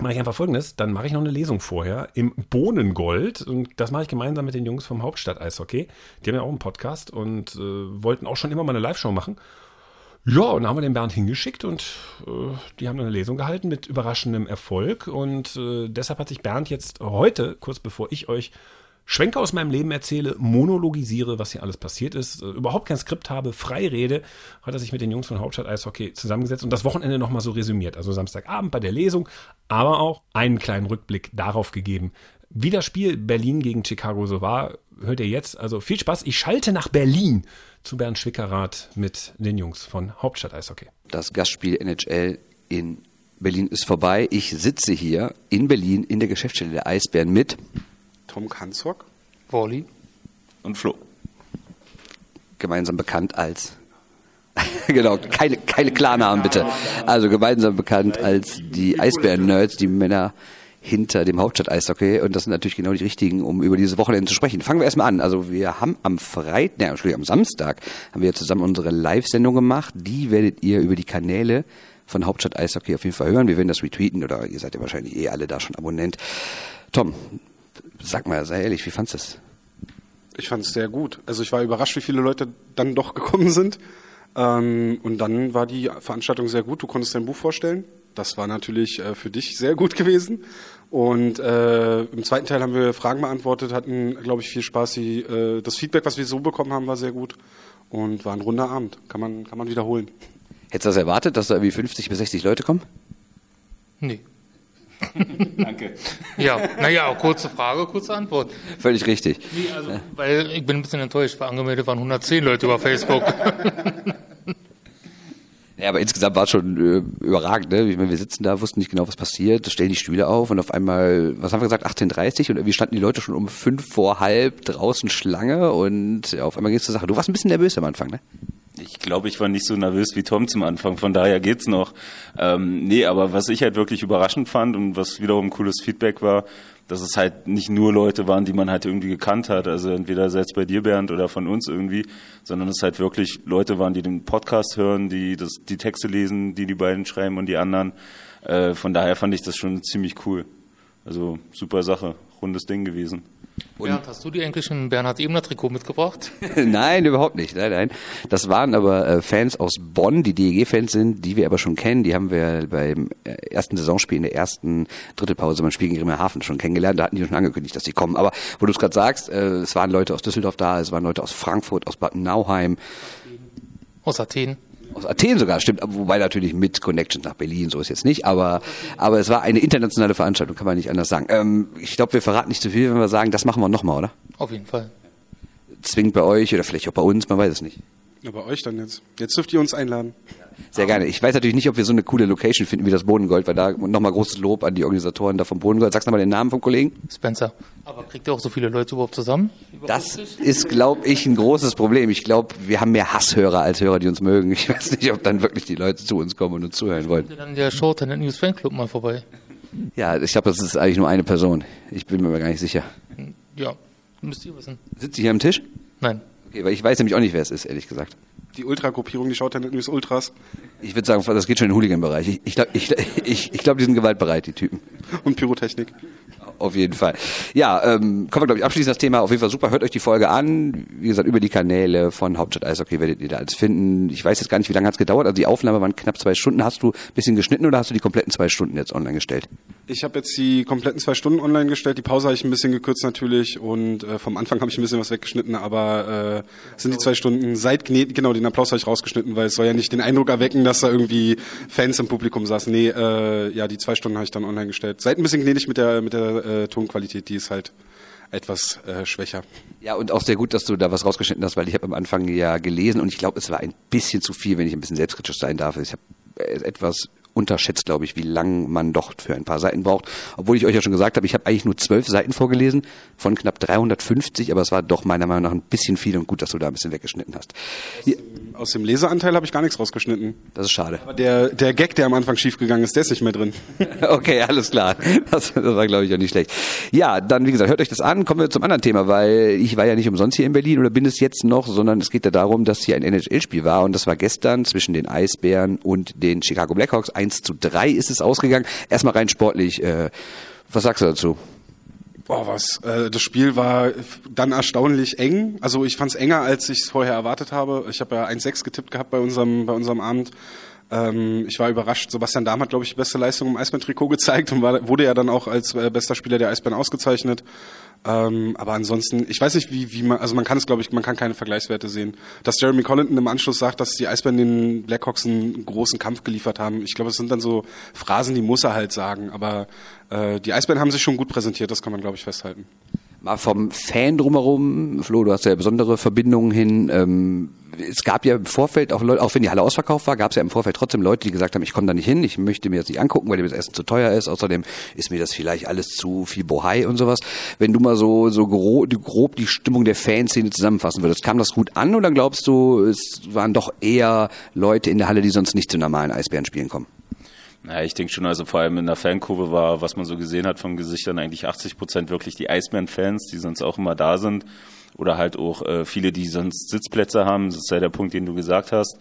mache ich einfach folgendes, dann mache ich noch eine Lesung vorher im Bohnengold und das mache ich gemeinsam mit den Jungs vom Hauptstadt Eishockey. Die haben ja auch einen Podcast und äh, wollten auch schon immer mal eine Live-Show machen. Ja, und dann haben wir den Bernd hingeschickt und äh, die haben eine Lesung gehalten mit überraschendem Erfolg und äh, deshalb hat sich Bernd jetzt heute, kurz bevor ich euch Schwenker aus meinem Leben erzähle, monologisiere, was hier alles passiert ist, äh, überhaupt kein Skript habe, frei rede, hat er sich mit den Jungs von Hauptstadt Eishockey zusammengesetzt und das Wochenende nochmal so resümiert. Also Samstagabend bei der Lesung, aber auch einen kleinen Rückblick darauf gegeben, wie das Spiel Berlin gegen Chicago so war. Hört ihr jetzt. Also viel Spaß. Ich schalte nach Berlin zu Bernd Schwickerath mit den Jungs von Hauptstadt Eishockey. Das Gastspiel NHL in Berlin ist vorbei. Ich sitze hier in Berlin in der Geschäftsstelle der Eisbären mit Tom Kanzok, Wally und Flo. Gemeinsam bekannt als. genau, keine, keine Klarnamen bitte. Also gemeinsam bekannt als die Eisbären-Nerds, die Männer hinter dem Hauptstadt-Eishockey und das sind natürlich genau die richtigen, um über diese Wochenende zu sprechen. Fangen wir erstmal an. Also wir haben am Freitag, ne, Entschuldigung, am Samstag haben wir zusammen unsere Live-Sendung gemacht. Die werdet ihr über die Kanäle von Hauptstadt Eishockey auf jeden Fall hören. Wir werden das retweeten oder ihr seid ja wahrscheinlich eh alle da schon Abonnent. Tom, sag mal, sei ehrlich, wie fandest du es? Ich fand es sehr gut. Also ich war überrascht, wie viele Leute dann doch gekommen sind. Ähm, und dann war die Veranstaltung sehr gut. Du konntest dein Buch vorstellen. Das war natürlich äh, für dich sehr gut gewesen. Und äh, im zweiten Teil haben wir Fragen beantwortet, hatten, glaube ich, viel Spaß. Die, äh, das Feedback, was wir so bekommen haben, war sehr gut und war ein runder Abend. Kann man, kann man wiederholen. Hättest du das erwartet, dass da irgendwie 50 bis 60 Leute kommen? Nee. Danke. Ja, naja, kurze Frage, kurze Antwort. Völlig richtig. Nee, also, weil ich bin ein bisschen enttäuscht, weil angemeldet waren 110 Leute über Facebook. Ja, aber insgesamt war es schon äh, überragend. Ne? Ich meine, wir sitzen da, wussten nicht genau, was passiert, stellen die Stühle auf und auf einmal, was haben wir gesagt, 18.30 und irgendwie standen die Leute schon um fünf vor halb draußen Schlange und ja, auf einmal geht's zur Sache. Du warst ein bisschen nervös am Anfang, ne? Ich glaube, ich war nicht so nervös wie Tom zum Anfang, von daher geht's noch. Ähm, nee, aber was ich halt wirklich überraschend fand und was wiederum cooles Feedback war, dass es halt nicht nur Leute waren, die man halt irgendwie gekannt hat, also entweder selbst bei dir, Bernd, oder von uns irgendwie, sondern es halt wirklich Leute waren, die den Podcast hören, die das, die Texte lesen, die die beiden schreiben und die anderen. Äh, von daher fand ich das schon ziemlich cool. Also super Sache, rundes Ding gewesen. Bernd, hast du die eigentlich ein Bernhard Ebner Trikot mitgebracht? nein, überhaupt nicht. Nein, nein. Das waren aber äh, Fans aus Bonn, die DEG-Fans sind, die wir aber schon kennen. Die haben wir beim äh, ersten Saisonspiel in der ersten Drittelpause beim Spiel gegen Bremerhaven schon kennengelernt. Da hatten die schon angekündigt, dass sie kommen. Aber wo du es gerade sagst, äh, es waren Leute aus Düsseldorf da, es waren Leute aus Frankfurt, aus Bad Nauheim, Aus Athen. Aus Athen sogar, stimmt, wobei natürlich mit Connections nach Berlin, so ist jetzt nicht, aber, aber es war eine internationale Veranstaltung, kann man nicht anders sagen. Ähm, ich glaube, wir verraten nicht zu viel, wenn wir sagen, das machen wir nochmal, oder? Auf jeden Fall. Zwingend bei euch oder vielleicht auch bei uns, man weiß es nicht. Ja, bei euch dann jetzt. Jetzt dürft ihr uns einladen. Sehr gerne. Ich weiß natürlich nicht, ob wir so eine coole Location finden wie das Bodengold, weil da nochmal großes Lob an die Organisatoren da vom Bodengold. Sagst du mal den Namen vom Kollegen? Spencer. Aber kriegt ihr auch so viele Leute überhaupt zusammen? Das ist, glaube ich, ein großes Problem. Ich glaube, wir haben mehr Hasshörer als Hörer, die uns mögen. Ich weiß nicht, ob dann wirklich die Leute zu uns kommen und uns zuhören wollen. Dann der Shorthanded News Fanclub mal vorbei. Ja, ich glaube, das ist eigentlich nur eine Person. Ich bin mir aber gar nicht sicher. Ja, müsst ihr wissen. Sitzt sie hier am Tisch? Nein. Okay, weil ich weiß nämlich auch nicht, wer es ist, ehrlich gesagt. Die Ultra-Gruppierung, die schaut ja News Ultras Ich würde sagen, das geht schon in den Hooligan-Bereich. Ich, ich glaube, ich, ich, ich glaub, die sind gewaltbereit, die Typen. und Pyrotechnik. Auf jeden Fall. Ja, ähm, kommen wir, glaube ich, abschließend das Thema. Auf jeden Fall super. Hört euch die Folge an. Wie gesagt, über die Kanäle von Hauptstadt Eishockey werdet ihr da alles finden. Ich weiß jetzt gar nicht, wie lange hat's gedauert. Also die Aufnahme waren knapp zwei Stunden. Hast du ein bisschen geschnitten oder hast du die kompletten zwei Stunden jetzt online gestellt? Ich habe jetzt die kompletten zwei Stunden online gestellt. Die Pause habe ich ein bisschen gekürzt natürlich und äh, vom Anfang habe ich ein bisschen was weggeschnitten, aber äh, sind die zwei Stunden seit Gnet, genau, den Applaus habe ich rausgeschnitten, weil es soll ja nicht den Eindruck erwecken, dass da irgendwie Fans im Publikum saßen. Nee, äh, ja, die zwei Stunden habe ich dann online gestellt. Seid ein bisschen gnädig mit der mit der äh, Tonqualität, die ist halt etwas äh, schwächer. Ja, und auch sehr gut, dass du da was rausgeschnitten hast, weil ich habe am Anfang ja gelesen und ich glaube, es war ein bisschen zu viel, wenn ich ein bisschen selbstkritisch sein darf. Ich habe etwas unterschätzt, glaube ich, wie lang man doch für ein paar Seiten braucht. Obwohl ich euch ja schon gesagt habe, ich habe eigentlich nur zwölf Seiten vorgelesen von knapp 350, aber es war doch meiner Meinung nach ein bisschen viel und gut, dass du da ein bisschen weggeschnitten hast. Hier, Aus dem Leseanteil habe ich gar nichts rausgeschnitten. das ist schade. Aber der, der Gag, der am Anfang schiefgegangen ist, der ist nicht mehr drin. Okay, alles klar. Das, das war, glaube ich, auch nicht schlecht. Ja, dann, wie gesagt, hört euch das an. Kommen wir zum anderen Thema, weil ich war ja nicht umsonst hier in Berlin oder bin es jetzt noch, sondern es geht ja darum, dass hier ein NHL-Spiel war und das war gestern zwischen den Eisbären und den Chicago Blackhawks. 1 zu 3 ist es ausgegangen. Erstmal rein sportlich. Äh, was sagst du dazu? Boah, was. Äh, das Spiel war dann erstaunlich eng. Also ich fand es enger, als ich es vorher erwartet habe. Ich habe ja 1-6 getippt gehabt bei unserem, bei unserem Abend. Ähm, ich war überrascht. Sebastian Dahm hat, glaube ich, die beste Leistung im Eisbären-Trikot gezeigt und war, wurde ja dann auch als äh, bester Spieler der Eisbären ausgezeichnet. Ähm, aber ansonsten, ich weiß nicht, wie, wie man, also man kann es, glaube ich, man kann keine Vergleichswerte sehen. Dass Jeremy Collington im Anschluss sagt, dass die Eisbären den Blackhawks einen großen Kampf geliefert haben. Ich glaube, es sind dann so Phrasen, die muss er halt sagen. Aber äh, die Eisbären haben sich schon gut präsentiert, das kann man, glaube ich, festhalten. Mal vom Fan drumherum, Flo, du hast ja besondere Verbindungen hin. Ähm, es gab ja im Vorfeld, auch, Leute, auch wenn die Halle ausverkauft war, gab es ja im Vorfeld trotzdem Leute, die gesagt haben, ich komme da nicht hin, ich möchte mir das nicht angucken, weil mir das Essen zu teuer ist. Außerdem ist mir das vielleicht alles zu viel Bohai und sowas. Wenn du mal so, so grob, grob die Stimmung der Fanszene zusammenfassen würdest, kam das gut an oder glaubst du, es waren doch eher Leute in der Halle, die sonst nicht zu normalen Eisbärenspielen kommen? Ja, ich denke schon, also vor allem in der Fankurve war, was man so gesehen hat von Gesichtern, eigentlich 80 Prozent wirklich die Eisbären-Fans, die sonst auch immer da sind. Oder halt auch äh, viele, die sonst Sitzplätze haben. Das ist ja der Punkt, den du gesagt hast.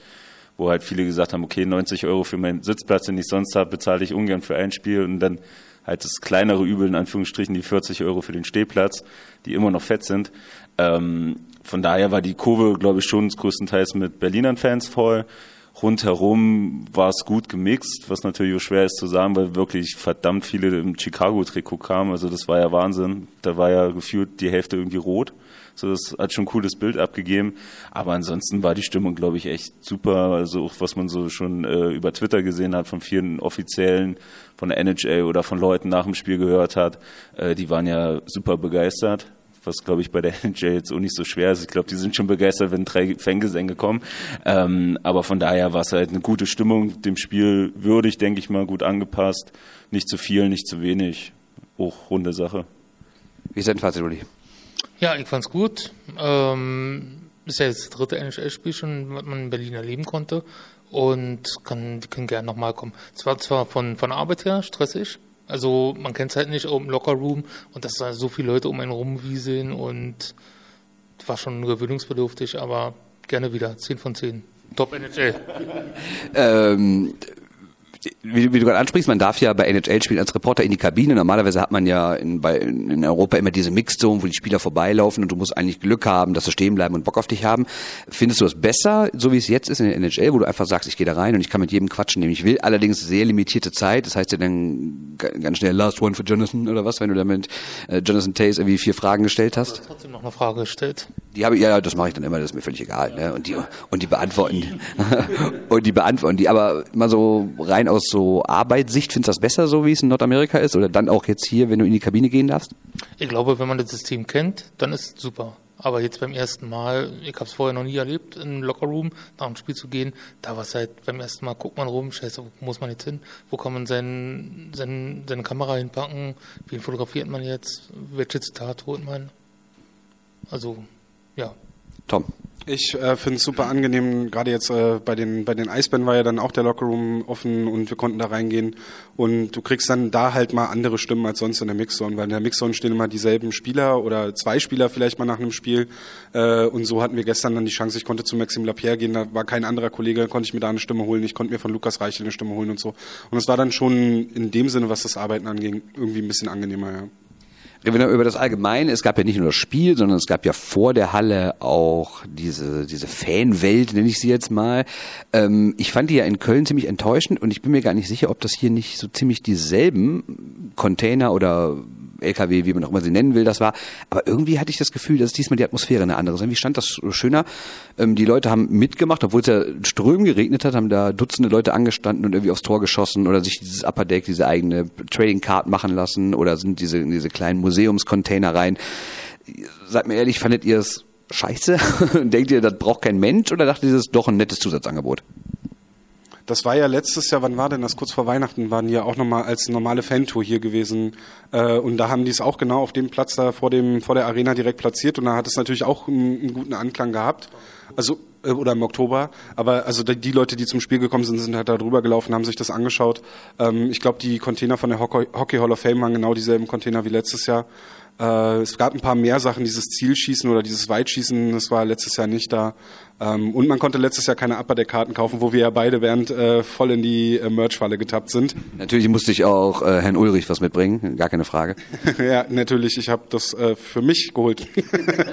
Wo halt viele gesagt haben, okay, 90 Euro für meinen Sitzplatz, den ich sonst habe, bezahle ich ungern für ein Spiel. Und dann halt das kleinere Übel, in Anführungsstrichen, die 40 Euro für den Stehplatz, die immer noch fett sind. Ähm, von daher war die Kurve, glaube ich, schon größtenteils mit Berlinern Fans voll rundherum war es gut gemixt, was natürlich auch schwer ist zu sagen, weil wirklich verdammt viele im Chicago-Trikot kamen. Also das war ja Wahnsinn. Da war ja gefühlt die Hälfte irgendwie rot. So, das hat schon ein cooles Bild abgegeben. Aber ansonsten war die Stimmung, glaube ich, echt super. Also auch was man so schon äh, über Twitter gesehen hat von vielen Offiziellen, von der NHL oder von Leuten nach dem Spiel gehört hat, äh, die waren ja super begeistert was glaube ich bei der NHL jetzt auch nicht so schwer ist. Ich glaube, die sind schon begeistert, wenn drei Fangesänge kommen. Ähm, aber von daher war es halt eine gute Stimmung, dem Spiel würdig, denke ich mal, gut angepasst. Nicht zu viel, nicht zu wenig. Hochrunde Sache. Wie ist dein Fazit, Uli? Ja, ich fand's gut. Ähm, ist ja jetzt das dritte NHL-Spiel schon, was man in Berlin erleben konnte. Und kann, die können gerne nochmal kommen. Es war zwar von, von Arbeit her stressig, also man kennt es halt nicht im Lockerroom und dass da so viele Leute um einen rumwieseln und war schon gewöhnungsbedürftig, aber gerne wieder. 10 von 10. Top NHL. ähm, wie, wie du gerade ansprichst, man darf ja bei NHL-Spielen als Reporter in die Kabine. Normalerweise hat man ja in, bei, in Europa immer diese Mixzone, wo die Spieler vorbeilaufen und du musst eigentlich Glück haben, dass sie stehen bleiben und Bock auf dich haben. Findest du das besser, so wie es jetzt ist in der NHL, wo du einfach sagst, ich gehe da rein und ich kann mit jedem quatschen, den ich will. Allerdings sehr limitierte Zeit. Das heißt ja dann ganz schnell Last One für Jonathan oder was, wenn du damit äh, Jonathan Tays irgendwie vier Fragen gestellt hast. Du trotzdem noch eine Frage gestellt. Die habe ich, ja, das mache ich dann immer, das ist mir völlig egal. Ne? Und die und die beantworten und die beantworten die, aber mal so rein aus so Arbeitssicht, findest du das besser, so wie es in Nordamerika ist? Oder dann auch jetzt hier, wenn du in die Kabine gehen darfst? Ich glaube, wenn man das System kennt, dann ist es super. Aber jetzt beim ersten Mal, ich habe es vorher noch nie erlebt, in einen Lockerroom nach dem Spiel zu gehen, da war es halt beim ersten Mal, guckt man rum, scheiße, wo muss man jetzt hin? Wo kann man sein, sein, seine Kamera hinpacken? Wen fotografiert man jetzt? Welche Zitat holt man? Also, ja. Tom. Ich äh, finde es super angenehm, gerade jetzt äh, bei den bei den Eisbären war ja dann auch der Lockerroom offen und wir konnten da reingehen. Und du kriegst dann da halt mal andere Stimmen als sonst in der Mixzone, weil in der Mixzone stehen immer dieselben Spieler oder zwei Spieler vielleicht mal nach einem Spiel. Äh, und so hatten wir gestern dann die Chance, ich konnte zu Maxim Lapierre gehen, da war kein anderer Kollege, konnte ich mir da eine Stimme holen, ich konnte mir von Lukas Reichel eine Stimme holen und so. Und es war dann schon in dem Sinne, was das Arbeiten anging, irgendwie ein bisschen angenehmer, ja. Reden wir über das Allgemeine. Es gab ja nicht nur das Spiel, sondern es gab ja vor der Halle auch diese, diese Fanwelt, nenne ich sie jetzt mal. Ähm, ich fand die ja in Köln ziemlich enttäuschend und ich bin mir gar nicht sicher, ob das hier nicht so ziemlich dieselben Container oder LKW, wie man auch immer sie nennen will, das war. Aber irgendwie hatte ich das Gefühl, dass diesmal die Atmosphäre eine andere ist. Irgendwie stand das schöner. Ähm, die Leute haben mitgemacht, obwohl es ja Strömen geregnet hat, haben da Dutzende Leute angestanden und irgendwie aufs Tor geschossen oder sich dieses Upper Deck, diese eigene Trading Card machen lassen oder sind diese, in diese kleinen Museumscontainer rein. Seid mir ehrlich, fandet ihr es scheiße? Denkt ihr, das braucht kein Mensch oder dachtet ihr, das ist doch ein nettes Zusatzangebot? Das war ja letztes Jahr, wann war denn das? Kurz vor Weihnachten waren die ja auch nochmal als normale Fantour hier gewesen. Äh, und da haben die es auch genau auf dem Platz da vor dem, vor der Arena direkt platziert und da hat es natürlich auch einen, einen guten Anklang gehabt. Also, äh, oder im Oktober. Aber also die Leute, die zum Spiel gekommen sind, sind halt da drüber gelaufen, haben sich das angeschaut. Ähm, ich glaube, die Container von der Hockey Hall of Fame waren genau dieselben Container wie letztes Jahr. Äh, es gab ein paar mehr Sachen, dieses Zielschießen oder dieses Weitschießen, das war letztes Jahr nicht da. Ähm, und man konnte letztes Jahr keine Upper Deck Karten kaufen, wo wir ja beide während äh, voll in die äh, Merch-Falle getappt sind. Natürlich musste ich auch äh, Herrn Ulrich was mitbringen, gar keine Frage. ja, natürlich, ich habe das äh, für mich geholt.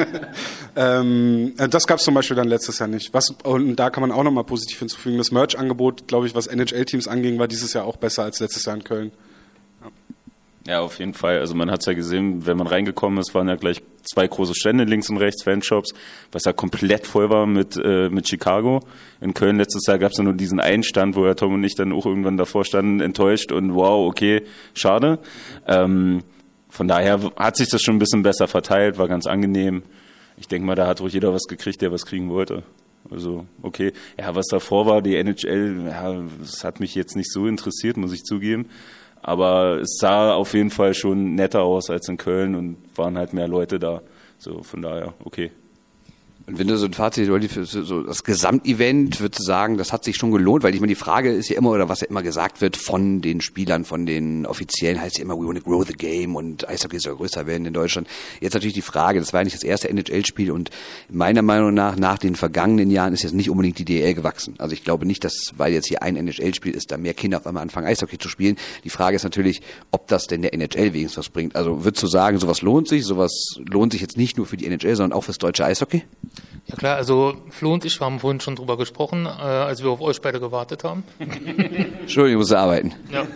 ähm, äh, das gab es zum Beispiel dann letztes Jahr nicht. Was, und da kann man auch nochmal positiv hinzufügen, das Merch-Angebot, glaube ich, was NHL-Teams anging, war dieses Jahr auch besser als letztes Jahr in Köln. Ja, auf jeden Fall. Also man hat es ja gesehen, wenn man reingekommen ist, waren ja gleich zwei große Stände links und rechts, Fanshops, was ja komplett voll war mit, äh, mit Chicago. In Köln letztes Jahr gab es ja nur diesen einen Stand, wo ja Tom und ich dann auch irgendwann davor standen, enttäuscht und wow, okay, schade. Ähm, von daher hat sich das schon ein bisschen besser verteilt, war ganz angenehm. Ich denke mal, da hat auch jeder was gekriegt, der was kriegen wollte. Also, okay. Ja, was davor war, die NHL, ja, das hat mich jetzt nicht so interessiert, muss ich zugeben. Aber es sah auf jeden Fall schon netter aus als in Köln und waren halt mehr Leute da. So, von daher, okay. Und wenn du so ein Fazit, so so das Gesamtevent, würdest du sagen, das hat sich schon gelohnt, weil ich meine, die Frage ist ja immer, oder was ja immer gesagt wird von den Spielern, von den Offiziellen, heißt ja immer, we want to grow the game und Eishockey soll größer werden in Deutschland. Jetzt natürlich die Frage, das war ja nicht das erste NHL-Spiel und meiner Meinung nach, nach den vergangenen Jahren ist jetzt nicht unbedingt die DL gewachsen. Also ich glaube nicht, dass, weil jetzt hier ein NHL-Spiel ist, da mehr Kinder auf einmal anfangen, Eishockey zu spielen. Die Frage ist natürlich, ob das denn der NHL wenigstens was bringt. Also würdest du sagen, sowas lohnt sich, sowas lohnt sich jetzt nicht nur für die NHL, sondern auch fürs deutsche Eishockey? Ja klar, also Flo und ich haben vorhin schon drüber gesprochen, äh, als wir auf euch beide gewartet haben. Entschuldigung, ich muss arbeiten. Ja.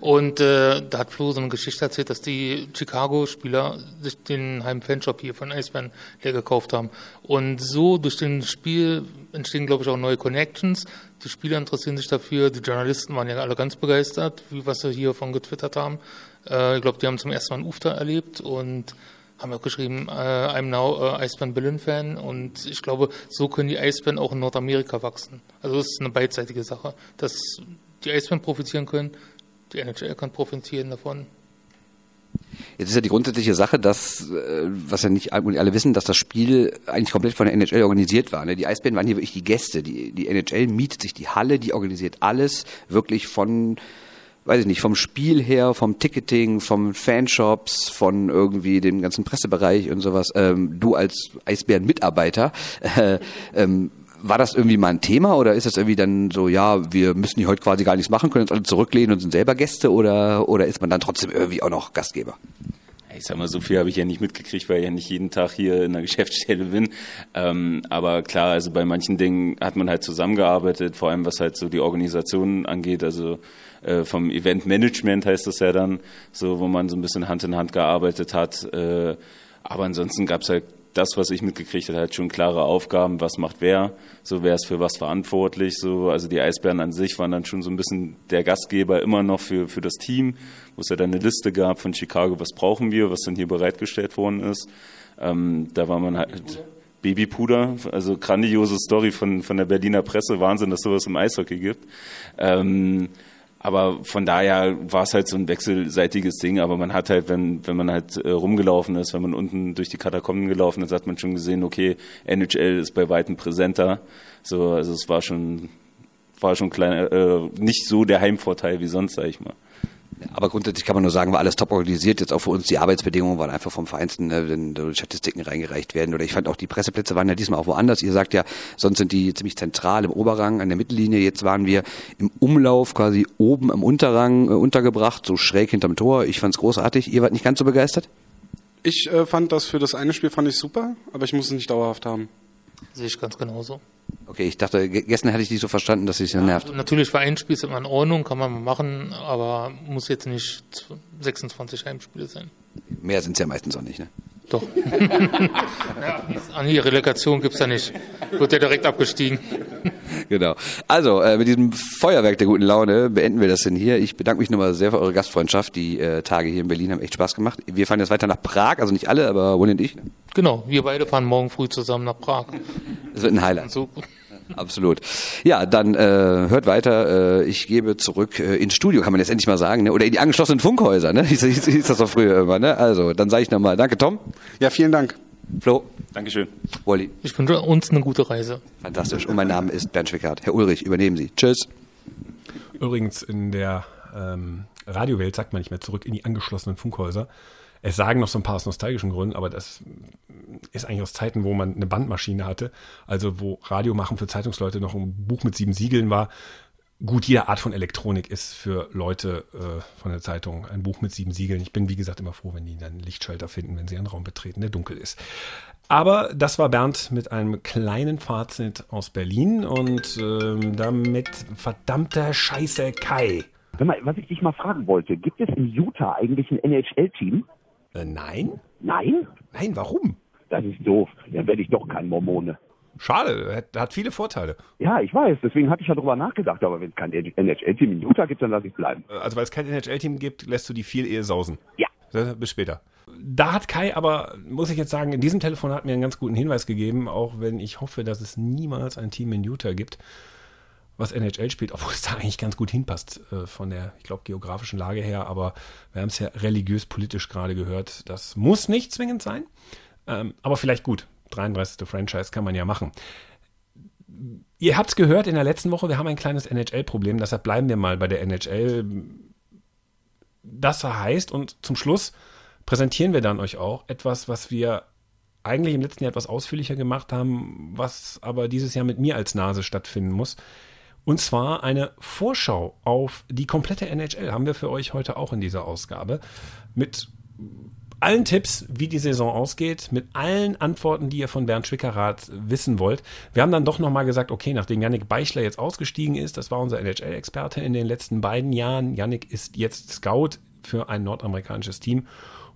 Und äh, da hat Flo so eine Geschichte erzählt, dass die Chicago-Spieler sich den Heim-Fanshop hier von Eisbären leer gekauft haben. Und so durch den Spiel entstehen, glaube ich, auch neue Connections. Die Spieler interessieren sich dafür. Die Journalisten waren ja alle ganz begeistert, wie was sie hier von getwittert haben. Äh, ich glaube, die haben zum ersten Mal einen UFTA erlebt und haben auch geschrieben, äh, I'm now äh, Eisbären Berlin Fan und ich glaube, so können die Eisbären auch in Nordamerika wachsen. Also das ist eine beidseitige Sache, dass die Eisbären profitieren können, die NHL kann profitieren davon. Jetzt ist ja die grundsätzliche Sache, dass, äh, was ja nicht alle wissen, dass das Spiel eigentlich komplett von der NHL organisiert war. Ne? Die Eisbären waren hier wirklich die Gäste. Die, die NHL mietet sich die Halle, die organisiert alles wirklich von weiß ich nicht, vom Spiel her, vom Ticketing, vom Fanshops, von irgendwie dem ganzen Pressebereich und sowas, ähm, du als Eisbären-Mitarbeiter, äh, ähm, war das irgendwie mal ein Thema oder ist das irgendwie dann so, ja, wir müssen hier heute quasi gar nichts machen, können uns alle zurücklehnen und sind selber Gäste oder, oder ist man dann trotzdem irgendwie auch noch Gastgeber? Ich sag mal, so viel habe ich ja nicht mitgekriegt, weil ich ja nicht jeden Tag hier in der Geschäftsstelle bin. Ähm, aber klar, also bei manchen Dingen hat man halt zusammengearbeitet, vor allem was halt so die Organisation angeht, also äh, vom Eventmanagement heißt das ja dann, so wo man so ein bisschen Hand in Hand gearbeitet hat. Äh, aber ansonsten gab es halt das, was ich mitgekriegt habe, halt schon klare Aufgaben, was macht wer, so wer ist für was verantwortlich, so, also die Eisbären an sich waren dann schon so ein bisschen der Gastgeber immer noch für, für das Team, wo es ja dann eine Liste gab von Chicago, was brauchen wir, was dann hier bereitgestellt worden ist. Ähm, da war man halt Babypuder, also grandiose Story von, von der Berliner Presse, Wahnsinn, dass sowas im Eishockey gibt. Ähm, aber von daher war es halt so ein wechselseitiges Ding. Aber man hat halt, wenn, wenn man halt äh, rumgelaufen ist, wenn man unten durch die Katakomben gelaufen ist, hat man schon gesehen, okay, NHL ist bei weitem präsenter. So, also es war schon, war schon klein, äh, nicht so der Heimvorteil wie sonst, sag ich mal. Aber grundsätzlich kann man nur sagen, war alles top organisiert. Jetzt auch für uns die Arbeitsbedingungen waren einfach vom Feinsten, ne, wenn da Statistiken reingereicht werden. Oder ich fand auch die Presseplätze waren ja diesmal auch woanders. Ihr sagt ja, sonst sind die ziemlich zentral im Oberrang an der Mittellinie. Jetzt waren wir im Umlauf quasi oben im Unterrang äh, untergebracht, so schräg hinterm Tor. Ich fand's großartig. Ihr wart nicht ganz so begeistert? Ich äh, fand das für das eine Spiel fand ich super, aber ich muss es nicht dauerhaft haben. Sehe ich ganz genauso. Okay, ich dachte, ge- gestern hatte ich dich so verstanden, dass es ja nervt. Also natürlich für ein Spiel ist immer in Ordnung, kann man mal machen, aber muss jetzt nicht 26 Heimspiele sein. Mehr sind's ja meistens auch nicht, ne? Doch. ja, an die Relegation gibt's ja nicht. Wird ja direkt abgestiegen. Genau. Also, äh, mit diesem Feuerwerk der guten Laune beenden wir das denn hier. Ich bedanke mich nochmal sehr für eure Gastfreundschaft. Die äh, Tage hier in Berlin haben echt Spaß gemacht. Wir fahren jetzt weiter nach Prag, also nicht alle, aber Wunde und ich. ne? Genau, wir beide fahren morgen früh zusammen nach Prag. Es wird ein Highlight. So, Absolut. Ja, dann äh, hört weiter. Äh, ich gebe zurück äh, ins Studio, kann man jetzt endlich mal sagen, ne? oder in die angeschlossenen Funkhäuser. Ne? Hieß, hieß, hieß das doch früher immer. Ne? Also, dann sage ich nochmal, danke Tom, Ja, vielen Dank. Flo, Dankeschön. Wolli. ich wünsche uns eine gute Reise. Fantastisch. Und mein Name ist Bernd Schwickart. Herr Ulrich, übernehmen Sie. Tschüss. Übrigens in der ähm, Radiowelt sagt man nicht mehr zurück in die angeschlossenen Funkhäuser. Es sagen noch so ein paar aus nostalgischen Gründen, aber das ist eigentlich aus Zeiten, wo man eine Bandmaschine hatte, also wo Radio machen für Zeitungsleute noch ein Buch mit sieben Siegeln war. Gut, jede Art von Elektronik ist für Leute äh, von der Zeitung ein Buch mit sieben Siegeln. Ich bin, wie gesagt, immer froh, wenn die dann einen Lichtschalter finden, wenn sie einen Raum betreten, der dunkel ist. Aber das war Bernd mit einem kleinen Fazit aus Berlin und ähm, damit verdammter Scheiße Kai. Mal, was ich dich mal fragen wollte, gibt es in Utah eigentlich ein NHL-Team? Äh, nein? Nein? Nein, warum? Das ist doof. Dann werde ich doch kein Mormone. Schade, hat, hat viele Vorteile. Ja, ich weiß, deswegen hatte ich ja drüber nachgedacht, aber wenn es kein NHL-Team in Utah gibt, dann lasse ich bleiben. Äh, Also weil es kein NHL-Team gibt, lässt du die viel Ehe sausen. Ja. Bis später. Da hat Kai aber, muss ich jetzt sagen, in diesem Telefon hat mir einen ganz guten Hinweis gegeben, auch wenn ich hoffe, dass es niemals ein Team in Utah gibt, was NHL spielt, obwohl es da eigentlich ganz gut hinpasst äh, von der, ich glaube, geografischen Lage her, aber wir haben es ja religiös-politisch gerade gehört. Das muss nicht zwingend sein, ähm, aber vielleicht gut. 33. Franchise kann man ja machen. Ihr habt es gehört in der letzten Woche, wir haben ein kleines NHL-Problem, deshalb bleiben wir mal bei der NHL. Das heißt, und zum Schluss präsentieren wir dann euch auch etwas, was wir eigentlich im letzten Jahr etwas ausführlicher gemacht haben, was aber dieses Jahr mit mir als Nase stattfinden muss. Und zwar eine Vorschau auf die komplette NHL haben wir für euch heute auch in dieser Ausgabe mit allen Tipps, wie die Saison ausgeht, mit allen Antworten, die ihr von Bernd Schwickerath wissen wollt. Wir haben dann doch nochmal gesagt, okay, nachdem Yannick Beichler jetzt ausgestiegen ist, das war unser NHL-Experte in den letzten beiden Jahren. Yannick ist jetzt Scout für ein nordamerikanisches Team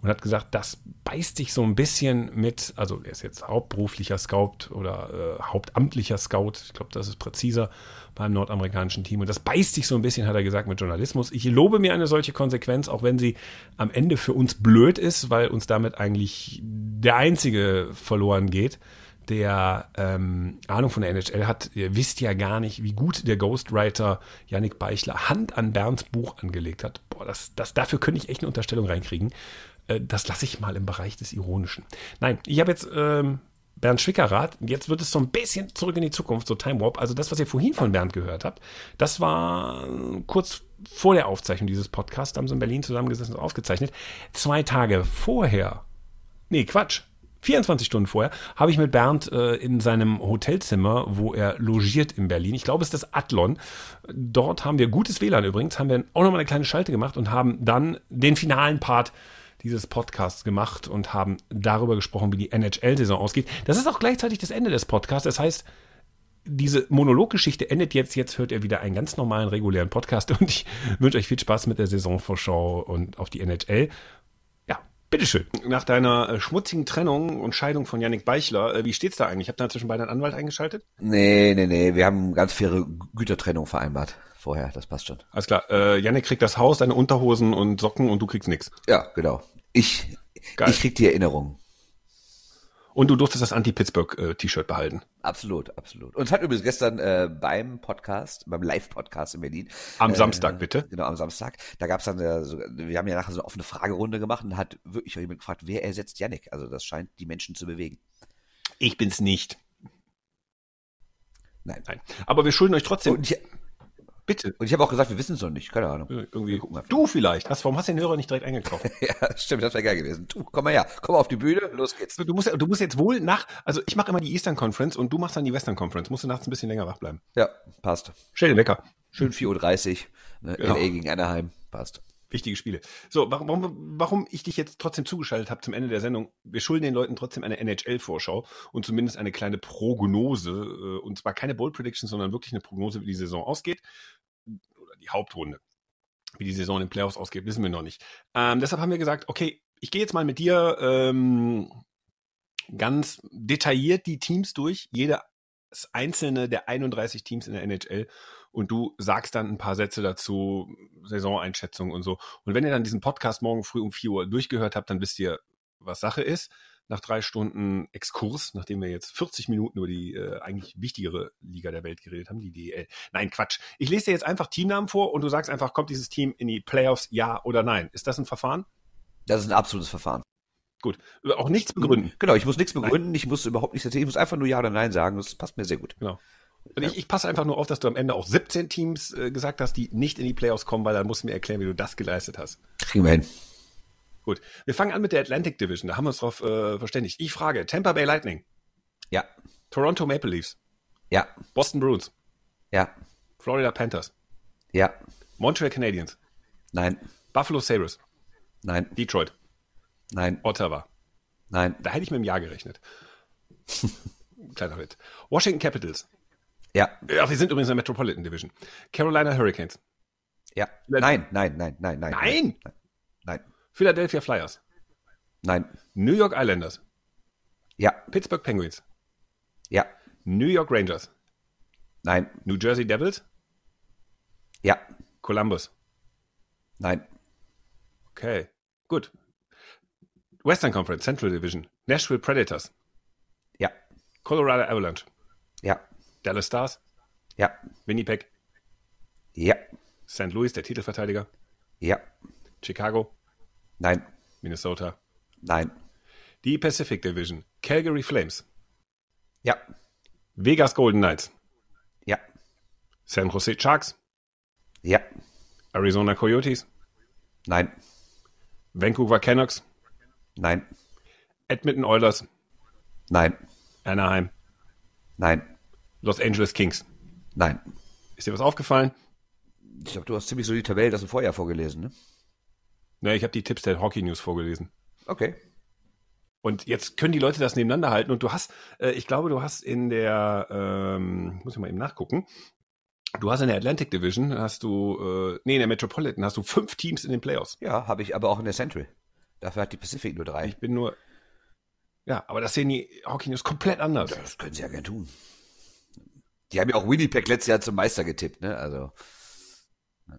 und hat gesagt, das beißt sich so ein bisschen mit, also er ist jetzt hauptberuflicher Scout oder äh, hauptamtlicher Scout, ich glaube, das ist präziser beim nordamerikanischen Team und das beißt sich so ein bisschen, hat er gesagt, mit Journalismus. Ich lobe mir eine solche Konsequenz, auch wenn sie am Ende für uns blöd ist, weil uns damit eigentlich der einzige verloren geht der ähm, Ahnung von der NHL hat, ihr wisst ja gar nicht, wie gut der Ghostwriter Yannick Beichler Hand an Bernds Buch angelegt hat. Boah, das, das, dafür könnte ich echt eine Unterstellung reinkriegen. Äh, das lasse ich mal im Bereich des Ironischen. Nein, ich habe jetzt ähm, Bernd Schwickerath. Jetzt wird es so ein bisschen zurück in die Zukunft, so Time Warp. Also das, was ihr vorhin von Bernd gehört habt, das war kurz vor der Aufzeichnung dieses Podcasts, haben sie in Berlin zusammengesessen und aufgezeichnet. Zwei Tage vorher, nee, Quatsch, 24 Stunden vorher, habe ich mit Bernd äh, in seinem Hotelzimmer, wo er logiert in Berlin, ich glaube, es ist das Adlon. Dort haben wir gutes WLAN übrigens, haben wir auch nochmal eine kleine Schalte gemacht und haben dann den finalen Part dieses Podcasts gemacht und haben darüber gesprochen, wie die NHL-Saison ausgeht. Das ist auch gleichzeitig das Ende des Podcasts. Das heißt, diese Monologgeschichte endet jetzt. Jetzt hört ihr wieder einen ganz normalen, regulären Podcast und ich wünsche euch viel Spaß mit der Saisonvorschau und auf die NHL. Ja, bitteschön. Nach deiner äh, schmutzigen Trennung und Scheidung von Yannick Beichler, äh, wie steht's da eigentlich? Habt ihr inzwischen beide einen Anwalt eingeschaltet? Nee, nee, nee. Wir haben ganz faire Gütertrennung vereinbart vorher. Das passt schon. Alles klar. Äh, Yannick kriegt das Haus, deine Unterhosen und Socken und du kriegst nix. Ja, genau. Ich, Geil. ich krieg die Erinnerung. Und du durftest das Anti-Pittsburgh-T-Shirt behalten. Absolut, absolut. Und es hat übrigens gestern äh, beim Podcast, beim Live-Podcast in Berlin. Am äh, Samstag, bitte. Genau, am Samstag. Da gab es dann, äh, so, wir haben ja nachher so eine offene Fragerunde gemacht und hat wirklich jemand gefragt, wer ersetzt Yannick? Also das scheint die Menschen zu bewegen. Ich bin's nicht. Nein. Nein. Aber wir schulden euch trotzdem. Ich, Bitte. Und ich habe auch gesagt, wir wissen es noch nicht. Keine Ahnung. Irgendwie. Du vielleicht. Was, warum hast du den Hörer nicht direkt eingekauft? ja, stimmt, das wäre geil gewesen. Du, komm mal her. Komm mal auf die Bühne. Los geht's. Du musst, du musst jetzt wohl nach, also ich mache immer die Eastern Conference und du machst dann die Western Conference. Musst du nachts ein bisschen länger wach bleiben. Ja, passt. Stell den Wecker. Schön 4.30 Uhr. Ne? Genau. LA gegen Anaheim. Passt. Wichtige Spiele. So, warum, warum ich dich jetzt trotzdem zugeschaltet habe zum Ende der Sendung. Wir schulden den Leuten trotzdem eine NHL-Vorschau und zumindest eine kleine Prognose. Äh, und zwar keine Bold Prediction, sondern wirklich eine Prognose, wie die Saison ausgeht die Hauptrunde. Wie die Saison in den Playoffs ausgeht, wissen wir noch nicht. Ähm, deshalb haben wir gesagt, okay, ich gehe jetzt mal mit dir ähm, ganz detailliert die Teams durch, jedes einzelne der 31 Teams in der NHL und du sagst dann ein paar Sätze dazu, Saisoneinschätzung und so. Und wenn ihr dann diesen Podcast morgen früh um 4 Uhr durchgehört habt, dann wisst ihr, was Sache ist nach drei Stunden Exkurs, nachdem wir jetzt 40 Minuten über die äh, eigentlich wichtigere Liga der Welt geredet haben, die DEL. Nein, Quatsch. Ich lese dir jetzt einfach Teamnamen vor und du sagst einfach, kommt dieses Team in die Playoffs, ja oder nein? Ist das ein Verfahren? Das ist ein absolutes Verfahren. Gut. Auch nichts begründen. Genau, ich muss nichts begründen, nein. ich muss überhaupt nichts erzählen, ich muss einfach nur Ja oder Nein sagen. Das passt mir sehr gut. Genau. Und ich, ich passe einfach nur auf, dass du am Ende auch 17 Teams äh, gesagt hast, die nicht in die Playoffs kommen, weil dann musst du mir erklären, wie du das geleistet hast. Kriegen wir hin. Gut. Wir fangen an mit der Atlantic Division. Da haben wir uns drauf äh, verständigt. Ich frage: Tampa Bay Lightning. Ja. Toronto Maple Leafs. Ja. Boston Bruins. Ja. Florida Panthers. Ja. Montreal Canadiens. Nein. Buffalo Sabres. Nein. Detroit. Nein. Ottawa. Nein. Da hätte ich mit dem Jahr gerechnet. Kleiner Witz. Washington Capitals. Ja. Ja, wir sind übrigens in der Metropolitan Division. Carolina Hurricanes. Ja. Nein, nein, nein, nein, nein. Nein? Nein. Philadelphia Flyers. Nein. New York Islanders. Ja. Pittsburgh Penguins. Ja. New York Rangers. Nein. New Jersey Devils. Ja. Columbus. Nein. Okay, gut. Western Conference, Central Division. Nashville Predators. Ja. Colorado Avalanche. Ja. Dallas Stars. Ja. Winnipeg. Ja. St. Louis, der Titelverteidiger. Ja. Chicago. Nein. Minnesota. Nein. Die Pacific Division. Calgary Flames. Ja. Vegas Golden Knights. Ja. San Jose Sharks. Ja. Arizona Coyotes. Nein. Vancouver Canucks. Nein. Edmonton Oilers. Nein. Anaheim. Nein. Los Angeles Kings. Nein. Ist dir was aufgefallen? Ich glaube, du hast ziemlich so die Tabelle das im Vorjahr vorgelesen, ne? Ne, ich habe die Tipps der Hockey News vorgelesen. Okay. Und jetzt können die Leute das nebeneinander halten. Und du hast, äh, ich glaube, du hast in der, ähm, muss ich mal eben nachgucken, du hast in der Atlantic Division, hast du, äh, nee, in der Metropolitan hast du fünf Teams in den Playoffs. Ja, habe ich aber auch in der Central. Dafür hat die Pacific nur drei. Ich bin nur, ja, aber das sehen die Hockey News komplett anders. Das können sie ja gern tun. Die haben ja auch Winnipeg letztes Jahr zum Meister getippt, ne? Also,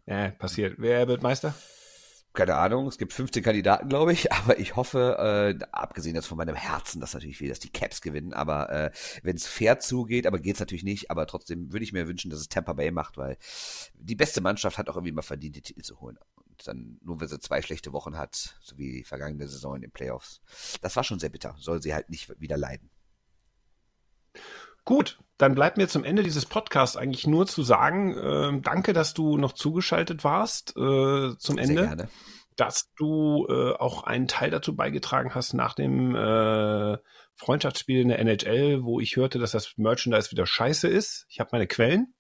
Ja, passiert. Wer wird Meister? keine Ahnung, es gibt 15 Kandidaten, glaube ich, aber ich hoffe, äh, abgesehen jetzt von meinem Herzen, dass natürlich will, dass die Caps gewinnen, aber äh, wenn es fair zugeht, aber geht's natürlich nicht, aber trotzdem würde ich mir wünschen, dass es Tampa Bay macht, weil die beste Mannschaft hat auch irgendwie mal verdient, die Titel zu holen. Und dann, nur wenn sie zwei schlechte Wochen hat, so wie die vergangene Saison in den Playoffs. Das war schon sehr bitter, soll sie halt nicht wieder leiden. Gut, dann bleibt mir zum Ende dieses Podcasts eigentlich nur zu sagen, äh, danke, dass du noch zugeschaltet warst äh, zum Sehr Ende. gerne. dass du äh, auch einen Teil dazu beigetragen hast nach dem äh, Freundschaftsspiel in der NHL, wo ich hörte, dass das Merchandise wieder scheiße ist. Ich habe meine Quellen.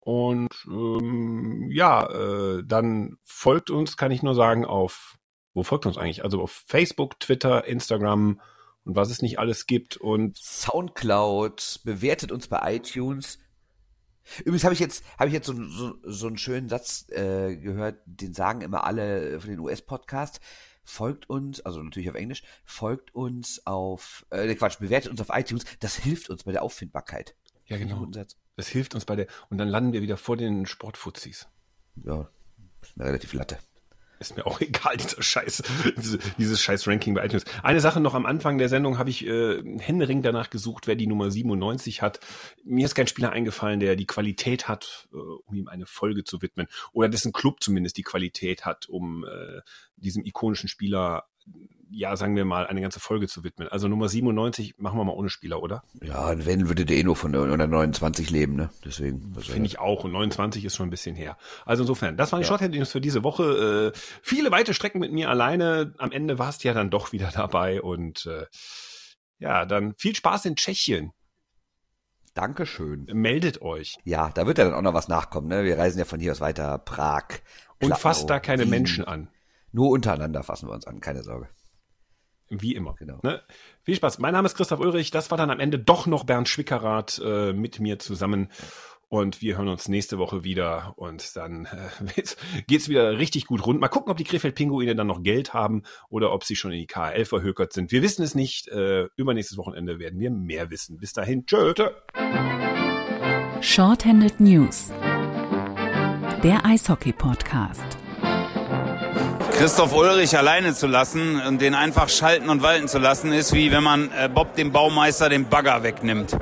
Und ähm, ja, äh, dann folgt uns, kann ich nur sagen, auf, wo folgt uns eigentlich? Also auf Facebook, Twitter, Instagram und was es nicht alles gibt. Und Soundcloud, bewertet uns bei iTunes. Übrigens habe ich jetzt habe ich jetzt so, so, so einen schönen Satz äh, gehört, den sagen immer alle von den US-Podcasts. Folgt uns, also natürlich auf Englisch, folgt uns auf, äh, Quatsch, bewertet uns auf iTunes. Das hilft uns bei der Auffindbarkeit. ja, genau. Das hilft uns bei der. Und dann landen wir wieder vor den Sportfuzis. Ja, ist mir relativ latte. Ist mir auch egal, dieser Scheiß, diese, dieses scheiß Ranking bei iTunes. Eine Sache noch am Anfang der Sendung habe ich äh, händeringend danach gesucht, wer die Nummer 97 hat. Mir ist kein Spieler eingefallen, der die Qualität hat, äh, um ihm eine Folge zu widmen. Oder dessen Club zumindest die Qualität hat, um äh, diesem ikonischen Spieler, ja, sagen wir mal, eine ganze Folge zu widmen. Also Nummer 97 machen wir mal ohne Spieler, oder? Ja, wenn, würde der eh nur von der, der 29 leben, ne? Deswegen. soll Finde ich auch. Und 29 ist schon ein bisschen her. Also insofern, das waren die Shorthand News für diese Woche. Äh, viele weite Strecken mit mir alleine. Am Ende warst du ja dann doch wieder dabei. Und äh, ja, dann viel Spaß in Tschechien. Dankeschön. Meldet euch. Ja, da wird ja dann auch noch was nachkommen, ne? Wir reisen ja von hier aus weiter. Prag. Und fasst da keine Wien. Menschen an. Nur untereinander fassen wir uns an, keine Sorge. Wie immer. Genau. Ne? Viel Spaß. Mein Name ist Christoph Ulrich. Das war dann am Ende doch noch Bernd Schwickerath äh, mit mir zusammen. Und wir hören uns nächste Woche wieder. Und dann äh, geht's wieder richtig gut rund. Mal gucken, ob die Krefeld-Pinguine dann noch Geld haben oder ob sie schon in die KL verhökert sind. Wir wissen es nicht. Äh, übernächstes Wochenende werden wir mehr wissen. Bis dahin. Tschö. tschö. Shorthanded News. Der Eishockey-Podcast. Christoph Ulrich alleine zu lassen und den einfach schalten und walten zu lassen, ist wie wenn man äh, Bob dem Baumeister den Bagger wegnimmt.